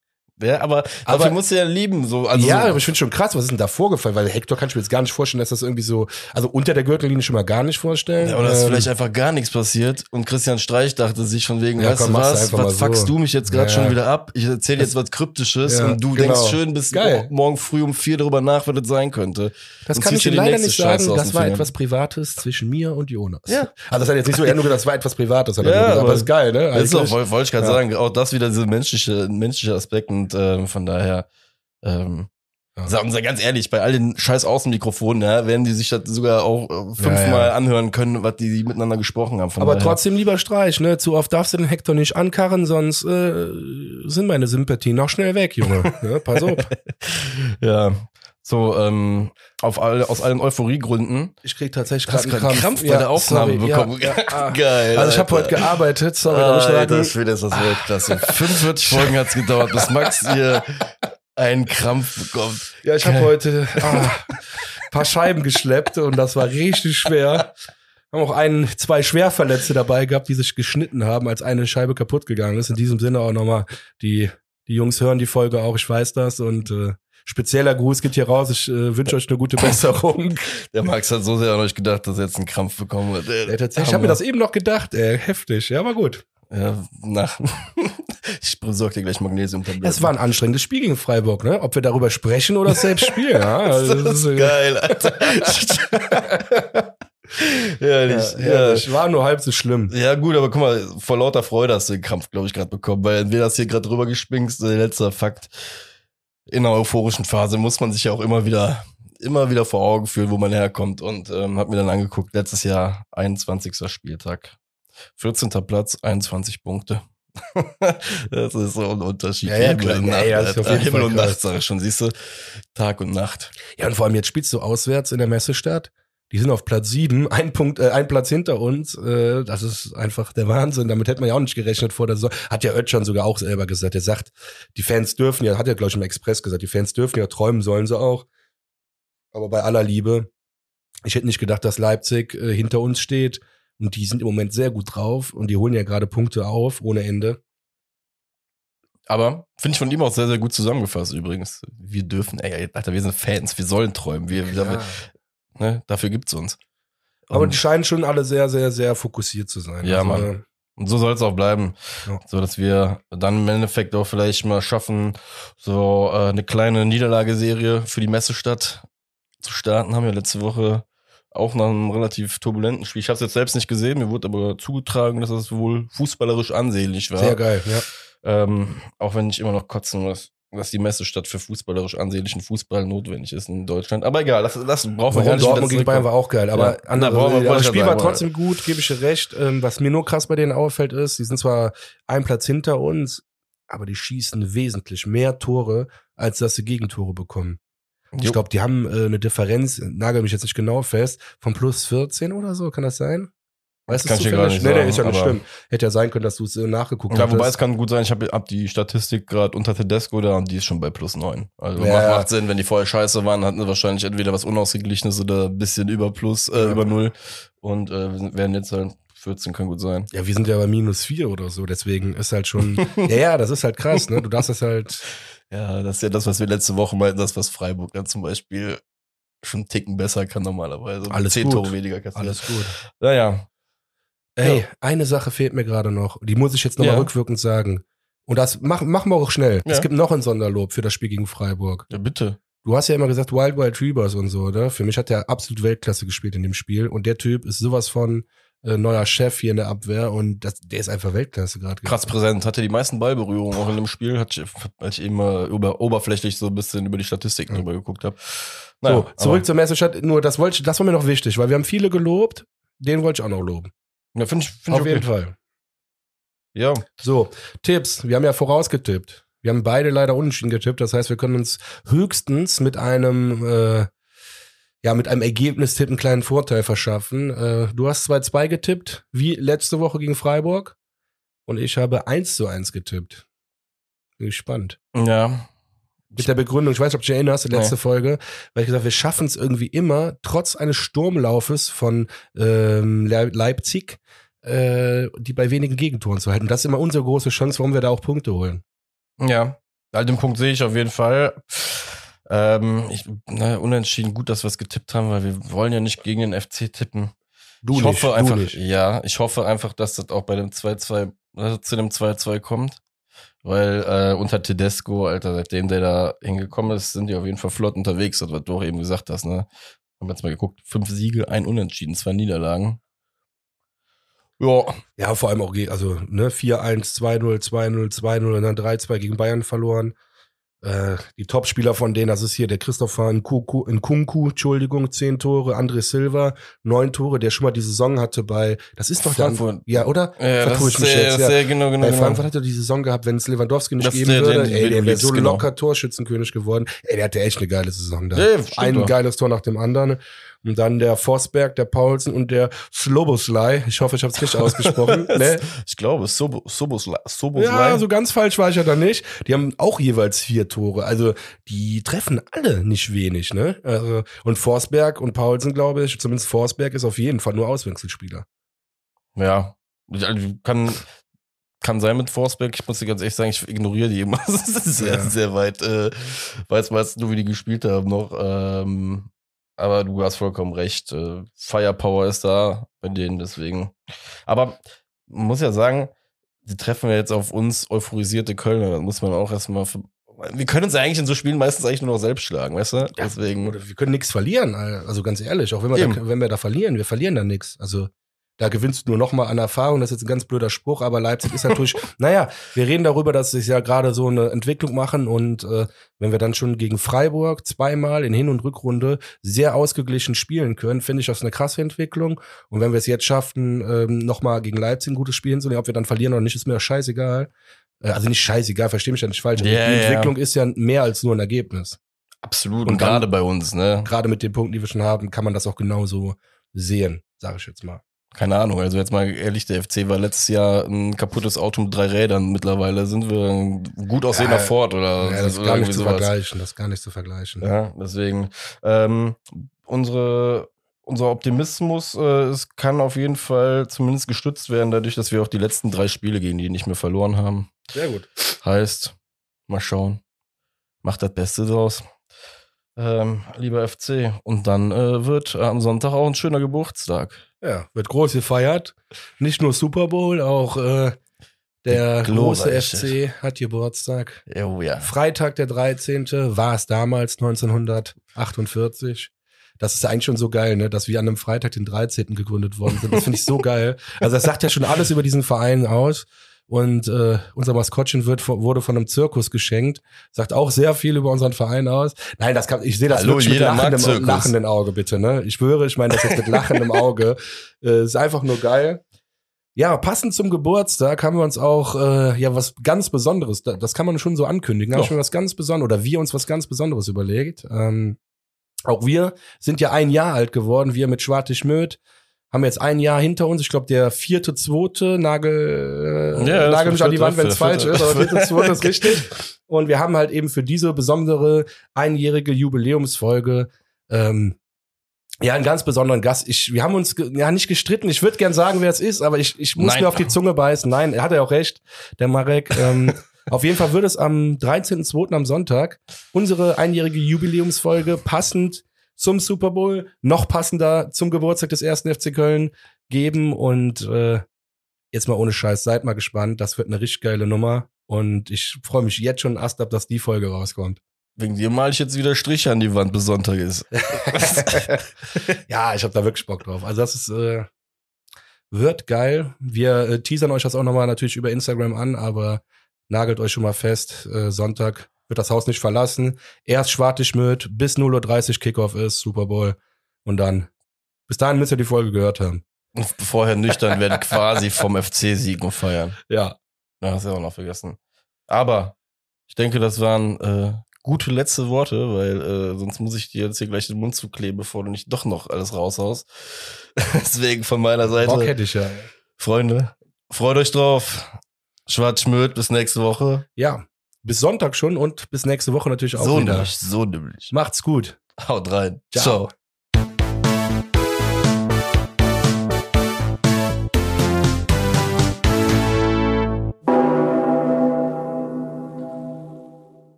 Ja, aber, Aber- dafür musst du ja lieben. So, also ja, so, aber ich finde schon krass, was ist denn da vorgefallen? Weil Hector kann ich mir jetzt gar nicht vorstellen, dass das irgendwie so, also unter der Gürtellinie schon mal gar nicht vorstellen. Ja, oder ist Ähm, vielleicht einfach gar nichts passiert und Christian Streich dachte sich von wegen, Ja, weißt komm, du was, was fuckst so. du mich jetzt gerade Ja. schon wieder ab? Ich erzähle jetzt was Kryptisches und du genau. denkst schön bis Geil. morgen früh um vier darüber nach, was das sein könnte. Das Und kann ich leider nicht sagen. Das war etwas Privates zwischen mir und Jonas. Ja. Also das hat jetzt nicht so, er nur das war etwas Privates, hat er Ja, gesagt, aber aber- ist geil, ne? Das ist Eigentlich. wollte ich gerade sagen, auch das wieder dieser menschliche, menschliche Aspekt und ähm, von daher, ähm, Ja. sagen Sie ganz ehrlich, bei all den scheiß Außenmikrofonen, ja, werden die sich das sogar auch äh, fünfmal Ja, ja. anhören können, was die miteinander gesprochen haben. Von aber daher. trotzdem lieber Streich, ne? Zu oft darfst du den Hector nicht ankarren, sonst äh, sind meine Sympathien noch schnell weg, Junge. ne? Pass auf. Ja, so ähm, auf alle, aus allen Euphoriegründen. Ich krieg tatsächlich gerade einen Krampf, Krampf bei der Aufnahme sorry, bekommen? Ja, ja, ah. Geil. Also ich habe heute gearbeitet, sorry, muss ich Alter, sagen. Schwede, ist das Weltklasse. 45 Folgen hat's gedauert, bis Max hier einen Krampf bekommt. Ja, ich habe heute ah, paar Scheiben geschleppt und das war richtig schwer. Haben auch ein, zwei Schwerverletzte dabei gehabt, die sich geschnitten haben, als eine Scheibe kaputt gegangen ist. In diesem Sinne auch nochmal, die, die Jungs hören die Folge auch, ich weiß das und äh, spezieller Gruß geht hier raus. Ich äh, wünsche euch eine gute Besserung. Der Max hat so sehr an euch gedacht, dass er jetzt einen Krampf bekommen hat. ja, tatsächlich, ich habe mir das eben noch gedacht, ey, heftig, ja, aber gut. Ja, nach. ich besorge dir gleich Magnesiumtabletten. Es war ein anstrengendes Spiel gegen Freiburg, ne? Ob wir darüber sprechen oder selbst spielen, ja. Also, das ist äh, geil, Alter. Herrlich. Ja, Ja, ja, war nur halb so schlimm. Ja, gut, aber guck mal, vor lauter Freude hast du den Krampf, glaube ich, gerade bekommen, weil entweder hast du hier gerade drüber gespingst, der letzter Fakt. In einer euphorischen Phase muss man sich ja auch immer wieder, immer wieder vor Augen führen, wo man herkommt und ähm, hab mir dann angeguckt, letztes Jahr 21. Spieltag. 14. Platz, 21 Punkte. das ist so ein Unterschied. Ja, ja, Himmel klar. und Ja, Nacht, ja, jeden Himmel und. Nacht, sag ich schon, siehst du? Tag und Nacht. Ja, und vor allem jetzt spielst du auswärts in der Messestadt. Die sind auf Platz sieben, ein Punkt, äh, ein Platz hinter uns. Äh, das ist einfach der Wahnsinn. Damit hätte man ja auch nicht gerechnet vor der Saison. Hat ja Özcan sogar auch selber gesagt. Er sagt, die Fans dürfen ja, hat er glaube ich im Express gesagt, die Fans dürfen ja träumen, sollen sie auch. Aber bei aller Liebe, ich hätte nicht gedacht, dass Leipzig äh, hinter uns steht. Und die sind im Moment sehr gut drauf und die holen ja gerade Punkte auf ohne Ende. Aber finde ich von ihm auch sehr, sehr gut zusammengefasst übrigens. Wir dürfen, ey, Alter, wir sind Fans, wir sollen träumen. Wir, wir, ne, dafür gibt's uns. Aber Und- die scheinen schon alle sehr, sehr, sehr fokussiert zu sein. Ja, also, Mann. Und so soll es auch bleiben. Ja. So dass wir dann im Endeffekt auch vielleicht mal schaffen, so äh, eine kleine Niederlageserie für die Messestadt zu starten. Haben wir letzte Woche auch nach einem relativ turbulenten Spiel. Ich habe es jetzt selbst nicht gesehen, mir wurde aber zugetragen, dass es wohl fußballerisch ansehnlich war. Sehr geil, ja. Ähm, auch wenn ich immer noch kotzen muss, dass die Messestadt für fußballerisch ansehnlichen Fußball notwendig ist in Deutschland. Aber egal, das, das brauchen wir gar nicht Dortmund gegen Bayern war auch geil, aber Ja. andere, aber das Spiel war trotzdem gut, gebe ich dir recht. Ähm, was mir nur krass bei denen auffällt ist, die sind zwar ein Platz hinter uns, aber die schießen wesentlich mehr Tore, als dass sie Gegentore bekommen. Ich glaube, die haben äh, eine Differenz, nagel mich jetzt nicht genau fest, von plus 14 oder so, kann das sein? Weißt Kann du ich dir gar zufällig? nicht Nee, nee, ist ja nicht schlimm. Hätte ja sein können, dass du es äh, nachgeguckt Ja, wobei es kann gut sein, ich habe hab die Statistik gerade unter Tedesco da und die ist schon bei plus neun. Also Ja, macht, Sinn, wenn die vorher scheiße waren, hatten sie wahrscheinlich entweder was Unausgeglichenes oder ein bisschen über plus, äh, Ja. über null. Und äh, werden jetzt halt 14, kann gut sein. Ja, wir sind ja bei minus 4 oder so, deswegen ist halt schon, ja, ja, das ist halt krass, ne? Du darfst das halt, Ja, das ist ja das, was wir letzte Woche meinten, das, was Freiburg dann zum Beispiel schon einen Ticken besser kann normalerweise. Alles Zehn gut. Tore weniger kassiert. alles gut. Naja, Ey, Ja. eine Sache fehlt mir gerade noch. Die muss ich jetzt nochmal Ja. rückwirkend sagen. Und das machen machen wir auch schnell. Ja. Es gibt noch ein Sonderlob für das Spiel gegen Freiburg. ja bitte. Du hast ja immer gesagt Wild Wild Reavers und so, oder? Für mich hat der absolut Weltklasse gespielt in dem Spiel. Und der Typ ist sowas von äh, neuer Chef hier in der Abwehr und das, der ist einfach Weltklasse gerade. Krass präsent, hatte die meisten Ballberührungen auch in dem Spiel, hat, als ich eben mal über, oberflächlich so ein bisschen über die Statistiken Ja. drüber geguckt habe. So, zurück zur Messestadt. Nur das wollte das war mir noch wichtig, weil wir haben viele gelobt. Den wollte ich auch noch loben. Ja, finde ich, find ich Auf okay. jeden Fall. Ja, So, Tipps. Wir haben ja vorausgetippt. Wir haben beide leider unentschieden getippt. Das heißt, wir können uns höchstens mit einem, äh, ja, mit einem Ergebnistipp einen kleinen Vorteil verschaffen. Äh, du hast 2-2 getippt, wie letzte Woche gegen Freiburg. und ich habe 1 zu 1 getippt. Bin gespannt. Ja. Mit der Begründung, ich weiß nicht, ob du dich erinnerst, die letzte Nee. Folge, weil ich gesagt habe, wir schaffen es irgendwie immer, trotz eines Sturmlaufes von ähm, Le Leipzig, äh, die bei wenigen Gegentoren zu halten. Das ist immer unsere große Chance, warum wir da auch Punkte holen. Ja. Also den Punkt sehe ich auf jeden Fall. Ähm, ich, na, unentschieden gut, dass wir es getippt haben, weil wir wollen ja nicht gegen den FC tippen. Du ich nicht, hoffe einfach, ja, ich hoffe einfach, dass das auch bei dem 2-2, äh, zu dem 2-2 kommt. Weil äh, unter Tedesco, Alter, seitdem der da hingekommen ist, sind die auf jeden Fall flott unterwegs, das was du auch eben gesagt hast, ne? Haben jetzt mal geguckt, fünf Siege, ein Unentschieden, zwei Niederlagen. Ja, Ja, vor allem auch, also ne, 4-1, 2-0, 2-0, 2-0 und dann 3-2 gegen Bayern verloren. Äh, die Topspieler von denen, das ist hier der Christopher Nkunku, Nkunku Entschuldigung, 10 Tore, André Silva, 9 Tore, der schon mal die Saison hatte bei, das ist doch Frankfurt. Der, ja, oder? ja das Vertue ich mich sehr, jetzt, ja. sehr genau, genau, Bei genau. Frankfurt hat er die Saison gehabt, wenn es Lewandowski nicht Das geben der, der würde, in ey, der wäre so genau. locker Torschützenkönig geworden. Ey, der hatte echt eine geile Saison da. Ja, Ein doch. geiles Tor nach dem anderen. Und dann der Forsberg, der Paulsen und der Sloboslai. Ich hoffe, ich habe es richtig ausgesprochen. ne? Ich glaube, Sobo, Soboslai. Soboslai. Ja, so ganz falsch war ich ja da nicht. Die haben auch jeweils vier Tore. Also die treffen alle nicht wenig, ne? Also, und Forsberg und Paulsen, glaube ich, zumindest Forsberg ist auf jeden Fall nur Auswechselspieler. Ja, also, kann, kann sein mit Forsberg. Ich muss dir ganz ehrlich sagen, ich ignoriere die immer. Das ist sehr, Ja. sehr weit. Äh, weiß meistens nur, wie die gespielt haben noch. Ähm, aber du hast vollkommen recht. Äh, Firepower ist da bei denen, deswegen. Aber man muss ja sagen, die treffen ja jetzt auf uns euphorisierte Kölner. Das muss man auch erstmal. Wir können uns ja eigentlich in so Spielen meistens eigentlich nur noch selbst schlagen, weißt du? Deswegen. Oder wir können nichts verlieren. Also ganz ehrlich, auch wenn wir, da, wenn wir da verlieren, wir verlieren da nichts. Also da gewinnst du nur noch mal an Erfahrung. Das ist jetzt ein ganz blöder Spruch, aber Leipzig ist natürlich, naja, wir reden darüber, dass sie ja gerade so eine Entwicklung machen und äh, wenn wir dann schon gegen Freiburg zweimal in Hin- und Rückrunde sehr ausgeglichen spielen können, finde ich das eine krasse Entwicklung. Und wenn wir es jetzt schaffen, ähm, noch mal gegen Leipzig ein gutes Spiel hinzulegen, ob wir dann verlieren oder nicht, ist mir scheißegal. Äh, Also nicht scheißegal, versteh mich ja nicht falsch. Ja, die. Entwicklung ist ja mehr als nur ein Ergebnis Absolut. Und Und gerade bei uns, ne? gerade mit den Punkten, die wir schon haben, kann man das auch genauso sehen, sage ich jetzt mal. Keine Ahnung, also jetzt mal ehrlich, der FC war letztes Jahr ein kaputtes Auto mit drei Rädern. Mittlerweile sind wir ein gut aussehender Ja, Ford oder, Ja, das ist gar nicht zu sowas. vergleichen, das ist gar nicht zu vergleichen. Ja, deswegen. Ähm, unsere, unser Optimismus, äh, es kann auf jeden Fall zumindest gestützt werden, dadurch, dass wir auch die letzten drei Spiele gegen die nicht mehr verloren haben. Sehr gut. Heißt, mal schauen. Macht das Beste draus. Ähm, lieber FC. Und dann äh, wird am Sonntag auch ein schöner Geburtstag. Ja, wird groß gefeiert. Nicht nur Super Bowl, auch äh, der große. FC hat Geburtstag. Oh ja. Freitag, der 13. war es damals, 1948. Das ist ja eigentlich schon so geil, ne, dass wir an einem Freitag, den 13. gegründet worden sind. Das finde ich so geil. Also das sagt ja schon alles über diesen Verein aus. Und äh, unser Maskottchen wird, wurde von einem Zirkus geschenkt. Sagt auch sehr viel über unseren Verein aus. Nein, das kann, ich sehe das Hallo, mit lachendem, lachendem Auge, bitte. Ne? Ich schwöre, ich meine das jetzt mit lachendem Auge. Äh, ist einfach nur geil. Ja, passend zum Geburtstag haben wir uns auch äh, ja was ganz Besonderes, da- das kann man schon so ankündigen, haben schon was ganz Besonderes oder wir uns was ganz Besonderes überlegt. Ähm, auch wir sind ja ein Jahr alt geworden, wir mit Schwartig Möd haben jetzt ein Jahr hinter uns. Ich glaube, der vierte, zweite, Nagel, äh, Ja, Nagel mich an die Wand, wenn es falsch ist, aber vierte, zweite ist richtig. Und wir haben halt eben für diese besondere einjährige Jubiläumsfolge ähm, ja, einen ganz besonderen Gast. Ich, wir haben uns ja nicht gestritten. Ich würde gern sagen, wer es ist, aber ich, ich muss Nein. mir auf die Zunge beißen. Nein, er hat ja auch recht, der Marek. Ähm, auf jeden Fall wird es am 13.02. am Sonntag unsere einjährige Jubiläumsfolge passend zum Super Bowl, noch passender zum Geburtstag des ersten FC Köln geben. Und äh, jetzt mal ohne Scheiß, seid mal gespannt. Das wird eine richtig geile Nummer. Und ich freue mich jetzt schon erst ab, dass die Folge rauskommt. Wegen dir mal ich jetzt wieder Striche an die Wand, bis Sonntag ist. ja, ich habe da wirklich Bock drauf. Also das ist äh, wird geil. Wir äh, teasern euch das auch nochmal natürlich über Instagram an, aber nagelt euch schon mal fest. Äh, Sonntag wird das Haus nicht verlassen. Erst Schwartig-Möd bis 0.30 Uhr Kickoff ist, Super Bowl. Und dann, bis dahin müsst ihr die Folge gehört haben. Und vorher nüchtern werden quasi vom FC-Sieg und feiern. Ja. Ja, hast du ja auch noch vergessen. Aber ich denke, das waren äh, gute letzte Worte, weil äh, sonst muss ich dir jetzt hier gleich den Mund zukleben, bevor du nicht doch noch alles raushaust. Deswegen von meiner Seite, Bock hätte ich ja. Freunde, freut euch drauf. Schwarz Schmöd, bis nächste Woche. Ja, bis Sonntag schon und bis nächste Woche natürlich auch So wieder. nämlich, so nämlich. Macht's gut. Haut rein. Ciao. Ciao.